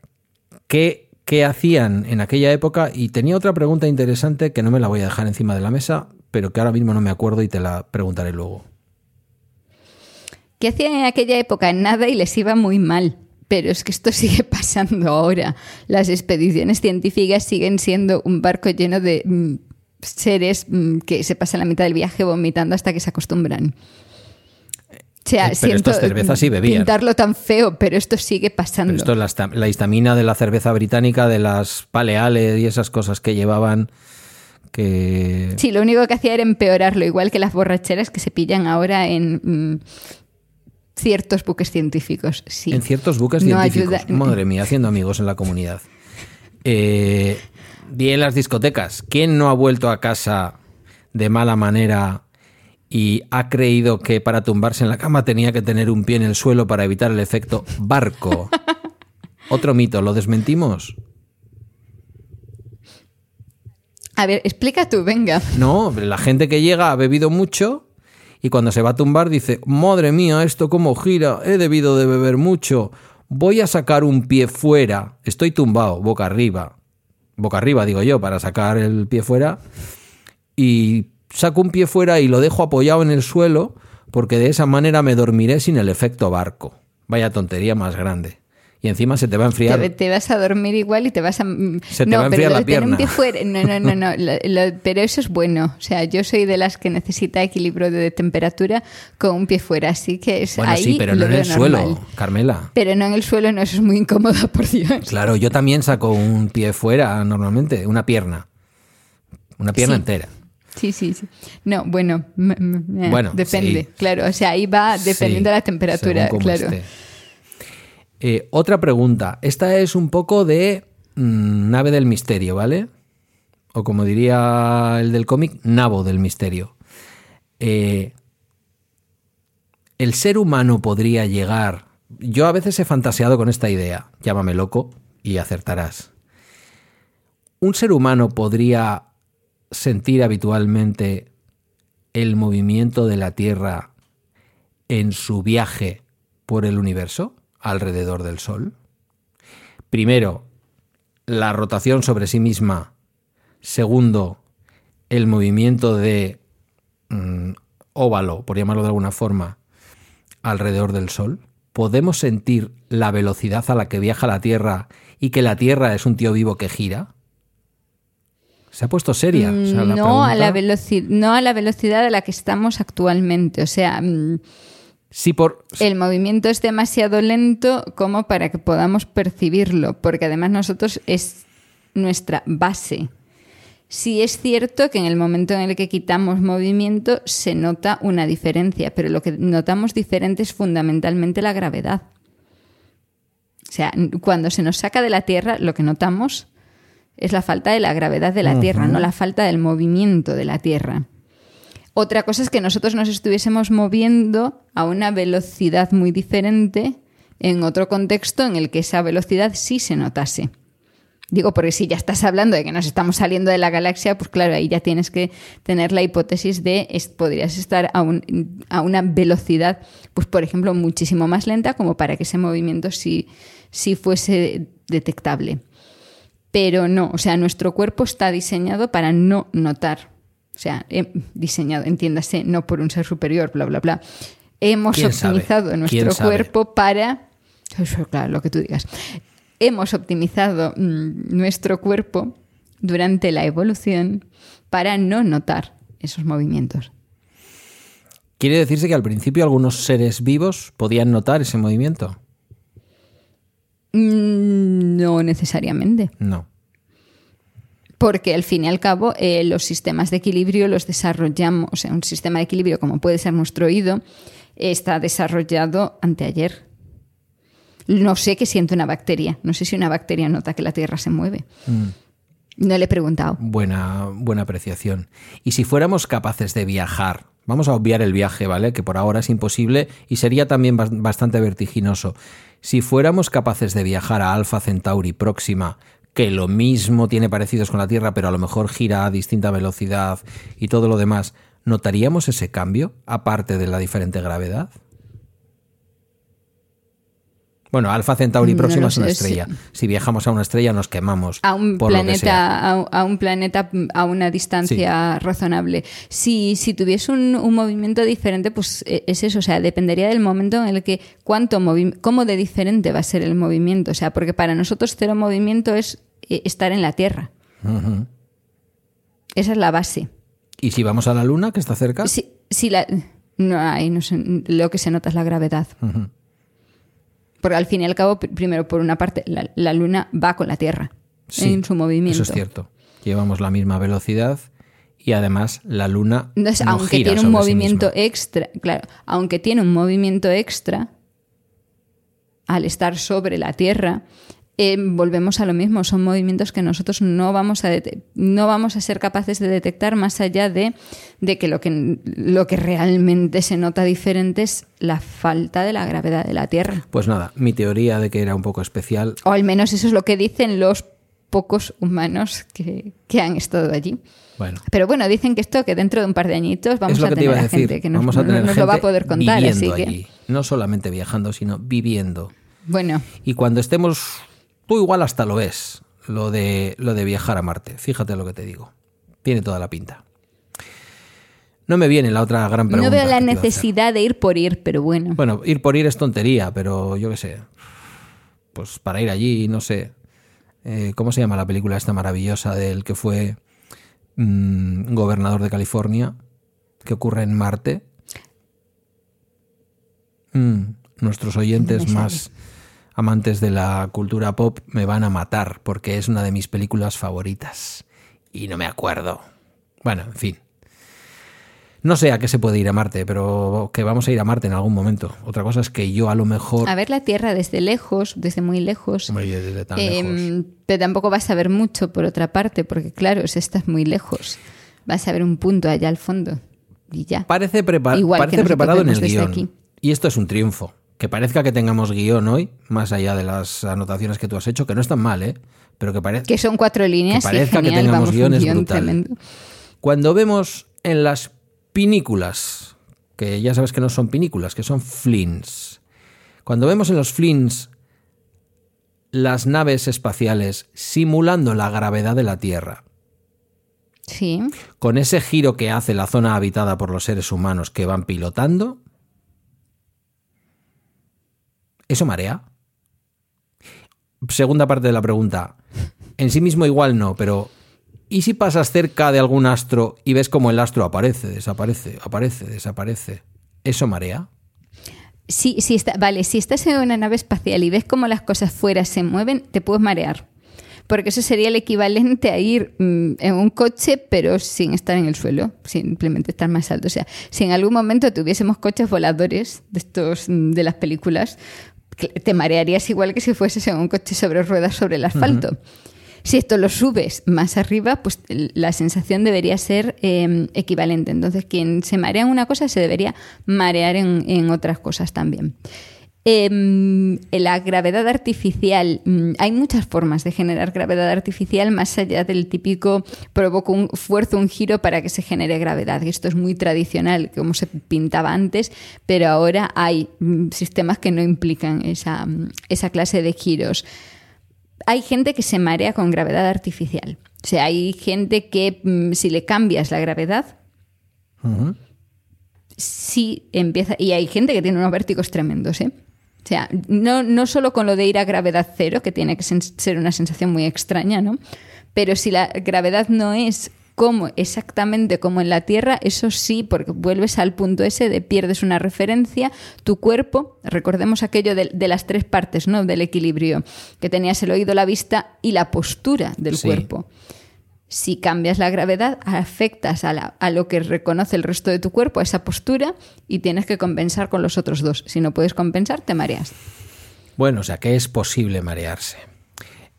¿qué, ¿qué hacían en aquella época? Y tenía otra pregunta interesante que no me la voy a dejar encima de la mesa, pero que ahora mismo no me acuerdo y te la preguntaré luego. ¿Qué hacían en aquella época? Nada y les iba muy mal. Pero es que esto sigue pasando ahora. Las expediciones científicas siguen siendo un barco lleno de mm, seres mm, que se pasan la mitad del viaje vomitando hasta que se acostumbran. O sea, Eh, pero siento estas cervezas sí bebían. pintarlo tan feo, pero esto sigue pasando. Pero esto es la, histamina de la cerveza británica, de las paleales y esas cosas que llevaban que... Sí, lo único que hacía era empeorarlo, igual que las borracheras que se pillan ahora en mm, ciertos buques científicos. Sí. En ciertos buques No científicos. ayuda- Madre mía, haciendo amigos en la comunidad. Eh, en las discotecas. ¿Quién no ha vuelto a casa de mala manera y ha creído que para tumbarse en la cama tenía que tener un pie en el suelo para evitar el efecto barco? Otro mito, ¿lo desmentimos? A ver, explica tú, venga. No, la gente que llega ha bebido mucho y cuando se va a tumbar dice, madre mía, esto cómo gira, he debido de beber mucho, voy a sacar un pie fuera, estoy tumbado, boca arriba, boca arriba digo yo, para sacar el pie fuera, y saco un pie fuera y lo dejo apoyado en el suelo porque de esa manera me dormiré sin el efecto barco. Vaya tontería más grande. Y encima se te va a enfriar. Te, te vas a dormir igual y te vas a... Se te no, va a pero enfriar lo la pierna. un pie fuera... No, no, no, no. lo- lo- pero eso es bueno. O sea, yo soy de las que necesita equilibrio de temperatura con un pie fuera. Así que es Bueno, ahí sí, pero no en el suelo. Carmela. Pero no en el suelo, no, eso es muy incómodo, por Dios. Claro, yo también saco un pie fuera normalmente, una pierna. Una pierna Sí. entera. Sí, sí, sí. No, bueno, eh, Bueno, depende, sí. claro. O sea, ahí va dependiendo Sí, de la temperatura, claro. Eh, otra pregunta. Esta es un poco de mm, nave del misterio, ¿vale? O como diría el del cómic, nabo del misterio. Eh, el ser humano podría llegar. Yo a veces he fantaseado con esta idea. Llámame loco y acertarás. Un ser humano podría sentir habitualmente el movimiento de la Tierra en su viaje por el universo alrededor del Sol? Primero, la rotación sobre sí misma. Segundo, el movimiento de mm, óvalo, por llamarlo de alguna forma, alrededor del Sol. ¿Podemos sentir la velocidad a la que viaja la Tierra y que la Tierra es un tío vivo que gira? Se ha puesto seria. O sea, la no, a la pregunta- veloci- no a la velocidad a la que estamos actualmente. O sea, mm, Sí, por, el movimiento es demasiado lento como para que podamos percibirlo, porque además nosotros es nuestra base. Sí es cierto que en el momento en el que quitamos movimiento se nota una diferencia, pero lo que notamos diferente es fundamentalmente la gravedad. O sea, cuando se nos saca de la Tierra, lo que notamos es la falta de la gravedad de la Tierra, no la falta del movimiento de la Tierra. Otra cosa es que nosotros nos estuviésemos moviendo a una velocidad muy diferente en otro contexto en el que esa velocidad sí se notase. Digo, porque si ya estás hablando de que nos estamos saliendo de la galaxia, pues claro, ahí ya tienes que tener la hipótesis de es- podrías estar a, un- a una velocidad, pues por ejemplo, muchísimo más lenta como para que ese movimiento sí, sí fuese detectable. Pero no, o sea, nuestro cuerpo está diseñado para no notar. O sea, eh, diseñado, entiéndase, no por un ser superior, bla, bla, bla. Hemos optimizado ¿Quién nuestro cuerpo para... Eso, claro, lo que tú digas. Hemos optimizado mm, nuestro cuerpo durante la evolución para no notar esos movimientos. Quiere decirse que al principio algunos seres vivos podían notar ese movimiento. Mm, No necesariamente. No. Porque al fin y al cabo eh, los sistemas de equilibrio los desarrollamos, o sea, un sistema de equilibrio como puede ser nuestro oído, está desarrollado anteayer. No sé qué siente una bacteria, no sé si una bacteria nota que la Tierra se mueve. No le he preguntado. Buena, buena apreciación. Y si fuéramos capaces de viajar, vamos a obviar el viaje, ¿vale? Que por ahora es imposible y sería también bas- bastante vertiginoso. Si fuéramos capaces de viajar a Alpha Centauri próxima, que lo mismo tiene parecidos con la Tierra, pero a lo mejor gira a distinta velocidad y todo lo demás, ¿notaríamos ese cambio, aparte de la diferente gravedad? Bueno, Alpha Centauri No próxima es una estrella. Si viajamos a una estrella nos quemamos. a un por lo que sea. planeta a, un planeta a una distancia razonable si, si tuviese un, un movimiento diferente pues eh, es eso o sea dependería del momento en el que cuánto cómo de diferente va a ser el movimiento o sea porque para nosotros cero movimiento es eh, estar en la tierra esa es la base ¿Y si vamos a la Luna, que está cerca? si, si la no hay no sé, lo que se nota es la gravedad Ujú. Porque al fin y al cabo pr- primero por una parte la, la luna va con la tierra Sí, en su movimiento Eso es cierto. Llevamos la misma velocidad y además la Luna Entonces, no aunque gira tiene un sí movimiento extra, claro, aunque tiene un movimiento extra, al estar sobre la Tierra, eh, volvemos a lo mismo. Son movimientos que nosotros no vamos a no vamos a ser capaces de detectar más allá de, de que lo que lo que realmente se nota diferente es la falta de la gravedad de la Tierra. Pues nada, mi teoría de que era un poco especial. O al menos eso es lo que dicen los pocos humanos que, que han estado allí. Bueno, Pero bueno, dicen que esto, que dentro de un par de añitos vamos a tener a gente que nos, lo va a poder contar. Así que, allí. No solamente viajando, sino viviendo. bueno, Y cuando estemos, tú igual hasta lo ves, lo de, lo de viajar a Marte. Fíjate lo que te digo. Tiene toda la pinta. No me viene la otra gran pregunta. no veo la necesidad de ir por ir, pero bueno. Bueno, ir por ir es tontería, pero yo qué sé. Pues para ir allí, no sé. Eh, ¿Cómo se llama la película esta maravillosa del que fue mm, gobernador de California? Que ocurre en Marte. Mm, nuestros oyentes más amantes de la cultura pop me van a matar porque es una de mis películas favoritas. Y no me acuerdo. Bueno, en fin. No sé a qué se puede ir a Marte, pero que vamos a ir a Marte en algún momento. Otra cosa es que yo a lo mejor... A ver la Tierra desde lejos, desde muy lejos. Oye, desde tan Eh, lejos. pero tampoco vas a ver mucho por otra parte, porque claro, si estás muy lejos, vas a ver un punto allá al fondo y ya. Parece, prepa- Igual parece preparado en el guion. aquí. Y esto es un triunfo. Que parezca que tengamos guion hoy, más allá de las anotaciones que tú has hecho, que no están mal, ¿eh? Pero que parece... Que son cuatro líneas Que parezca que genial, tengamos guiones un guion brutal. tremendo. Cuando vemos en las pinículas, que ya sabes que no son pinículas, que son flins. Cuando vemos en los flins las naves espaciales simulando la gravedad de la Tierra, Sí. con ese giro que hace la zona habitada por los seres humanos que van pilotando, ¿eso marea? Segunda parte de la pregunta. En sí mismo igual no, pero ¿y si pasas cerca de algún astro y ves como el astro aparece, desaparece, aparece, desaparece? ¿Eso marea? Sí, sí está, vale, si estás en una nave espacial y ves cómo las cosas fuera se mueven, te puedes marear. Porque eso sería el equivalente a ir mm, en un coche, pero sin estar en el suelo, simplemente estar más alto. O sea, si en algún momento tuviésemos coches voladores de estos mm, de las películas, te marearías igual que si fueses en un coche sobre ruedas sobre el asfalto. Si esto lo subes más arriba, pues la sensación debería ser eh, equivalente. Entonces, quien se marea en una cosa se debería marear en, en otras cosas también. Em, la gravedad artificial, mm, hay muchas formas de generar gravedad artificial más allá del típico provoco un fuerzo, un giro para que se genere gravedad. Esto es muy tradicional, como se pintaba antes, pero ahora hay mm, sistemas que no implican esa, mm, esa clase de giros hay gente que se marea con gravedad artificial. O sea, hay gente que si le cambias la gravedad, sí empieza. Y hay gente que tiene unos vértigos tremendos, ¿eh? O sea, no, no solo con lo de ir a gravedad cero, que tiene que ser una sensación muy extraña, ¿no? Pero si la gravedad no es como exactamente como en la Tierra, eso sí, porque vuelves al punto ese de pierdes una referencia, tu cuerpo, recordemos aquello de, de las tres partes, ¿no? Del equilibrio, que tenías el oído, la vista y la postura del Sí. cuerpo. Si cambias la gravedad, afectas a, la- a lo que reconoce el resto de tu cuerpo, a esa postura, y tienes que compensar con los otros dos. Si no puedes compensar, te mareas. Bueno, o sea que es posible marearse.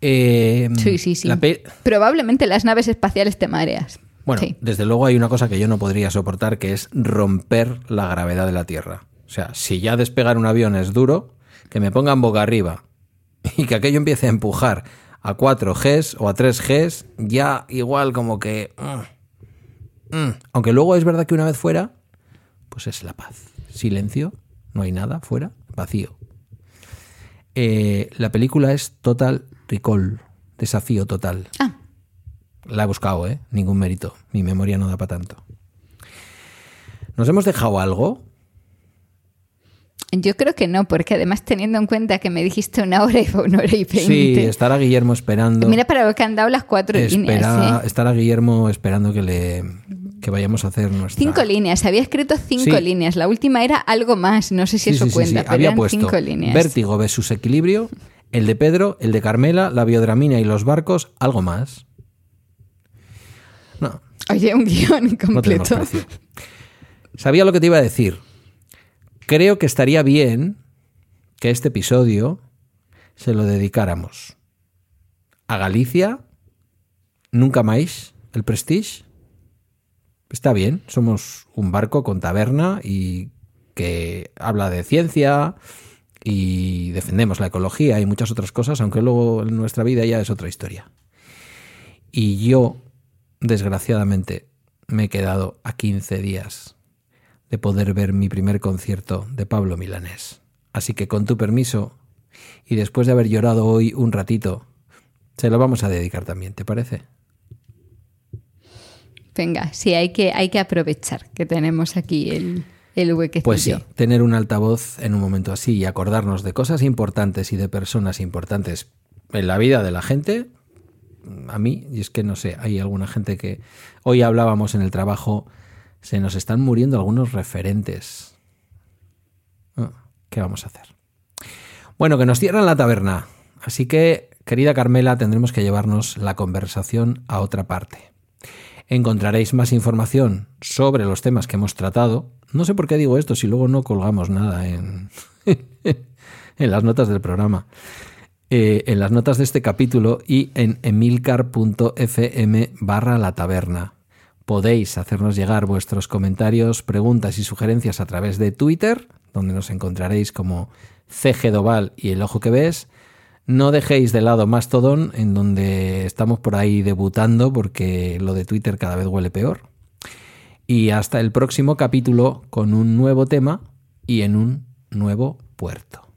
Eh, Sí, sí, sí. la Probablemente en las naves espaciales te mareas. Bueno, Sí. desde luego hay una cosa que yo no podría soportar, que es romper la gravedad de la Tierra. O sea, si ya despegar un avión es duro, que me pongan boca arriba y que aquello empiece a empujar a 4 Gs o a 3 Gs, ya igual como que... mm, mm. Aunque luego es verdad que una vez fuera, pues es la paz. Silencio, no hay nada fuera, vacío. Eh, la película es Total Recall, desafío total. Ah, La he buscado, ¿eh? Ningún mérito. Mi memoria no da para tanto. ¿Nos hemos dejado algo? Yo creo que no, porque además teniendo en cuenta que me dijiste una hora y fue una hora y veinte. Sí, estará Guillermo esperando. Mira para lo que han dado las cuatro Espera- líneas. ¿eh? Estará Guillermo esperando que le que vayamos a hacer nuestra. Cinco líneas, había escrito cinco Sí. líneas. La última era algo más, no sé si Sí, eso sí, cuenta, pero Había eran puesto cinco líneas. Vértigo versus equilibrio, el de Pedro, el de Carmela, la biodramina y los barcos, algo más. No, Oye, un guion completo. Sabía lo que te iba a decir. Creo que estaría bien que este episodio se lo dedicáramos a Galicia, nunca más, el Prestige. Está bien, somos un barco con taberna y que habla de ciencia y defendemos la ecología y muchas otras cosas, aunque luego en nuestra vida ya es otra historia. Y yo, desgraciadamente, me he quedado a 15 días de poder ver mi primer concierto de Pablo Milanés. Así que con tu permiso, y después de haber llorado hoy un ratito, se lo vamos a dedicar también, ¿te parece? Venga, sí, hay que, hay que aprovechar que tenemos aquí el, el huequecillo. Pues sí, tener un altavoz en un momento así y acordarnos de cosas importantes y de personas importantes en la vida de la gente, a mí, y es que no sé, hay alguna gente que hoy hablábamos en el trabajo, se nos están muriendo algunos referentes. Ah, ¿Qué vamos a hacer? Bueno, que nos cierran la taberna, así que, querida Carmela, tendremos que llevarnos la conversación a otra parte. Encontraréis más información sobre los temas que hemos tratado. No sé por qué digo esto si luego no colgamos nada en, en las notas del programa. Eh, en las notas de este capítulo y en emilcar.fm barra la taberna. Podéis hacernos llegar vuestros comentarios, preguntas y sugerencias a través de Twitter, donde nos encontraréis como CG Doval y el ojo que ves. No dejéis de lado Mastodon, en donde estamos por ahí debutando porque lo de Twitter cada vez huele peor. Y hasta el próximo capítulo con un nuevo tema y en un nuevo puerto.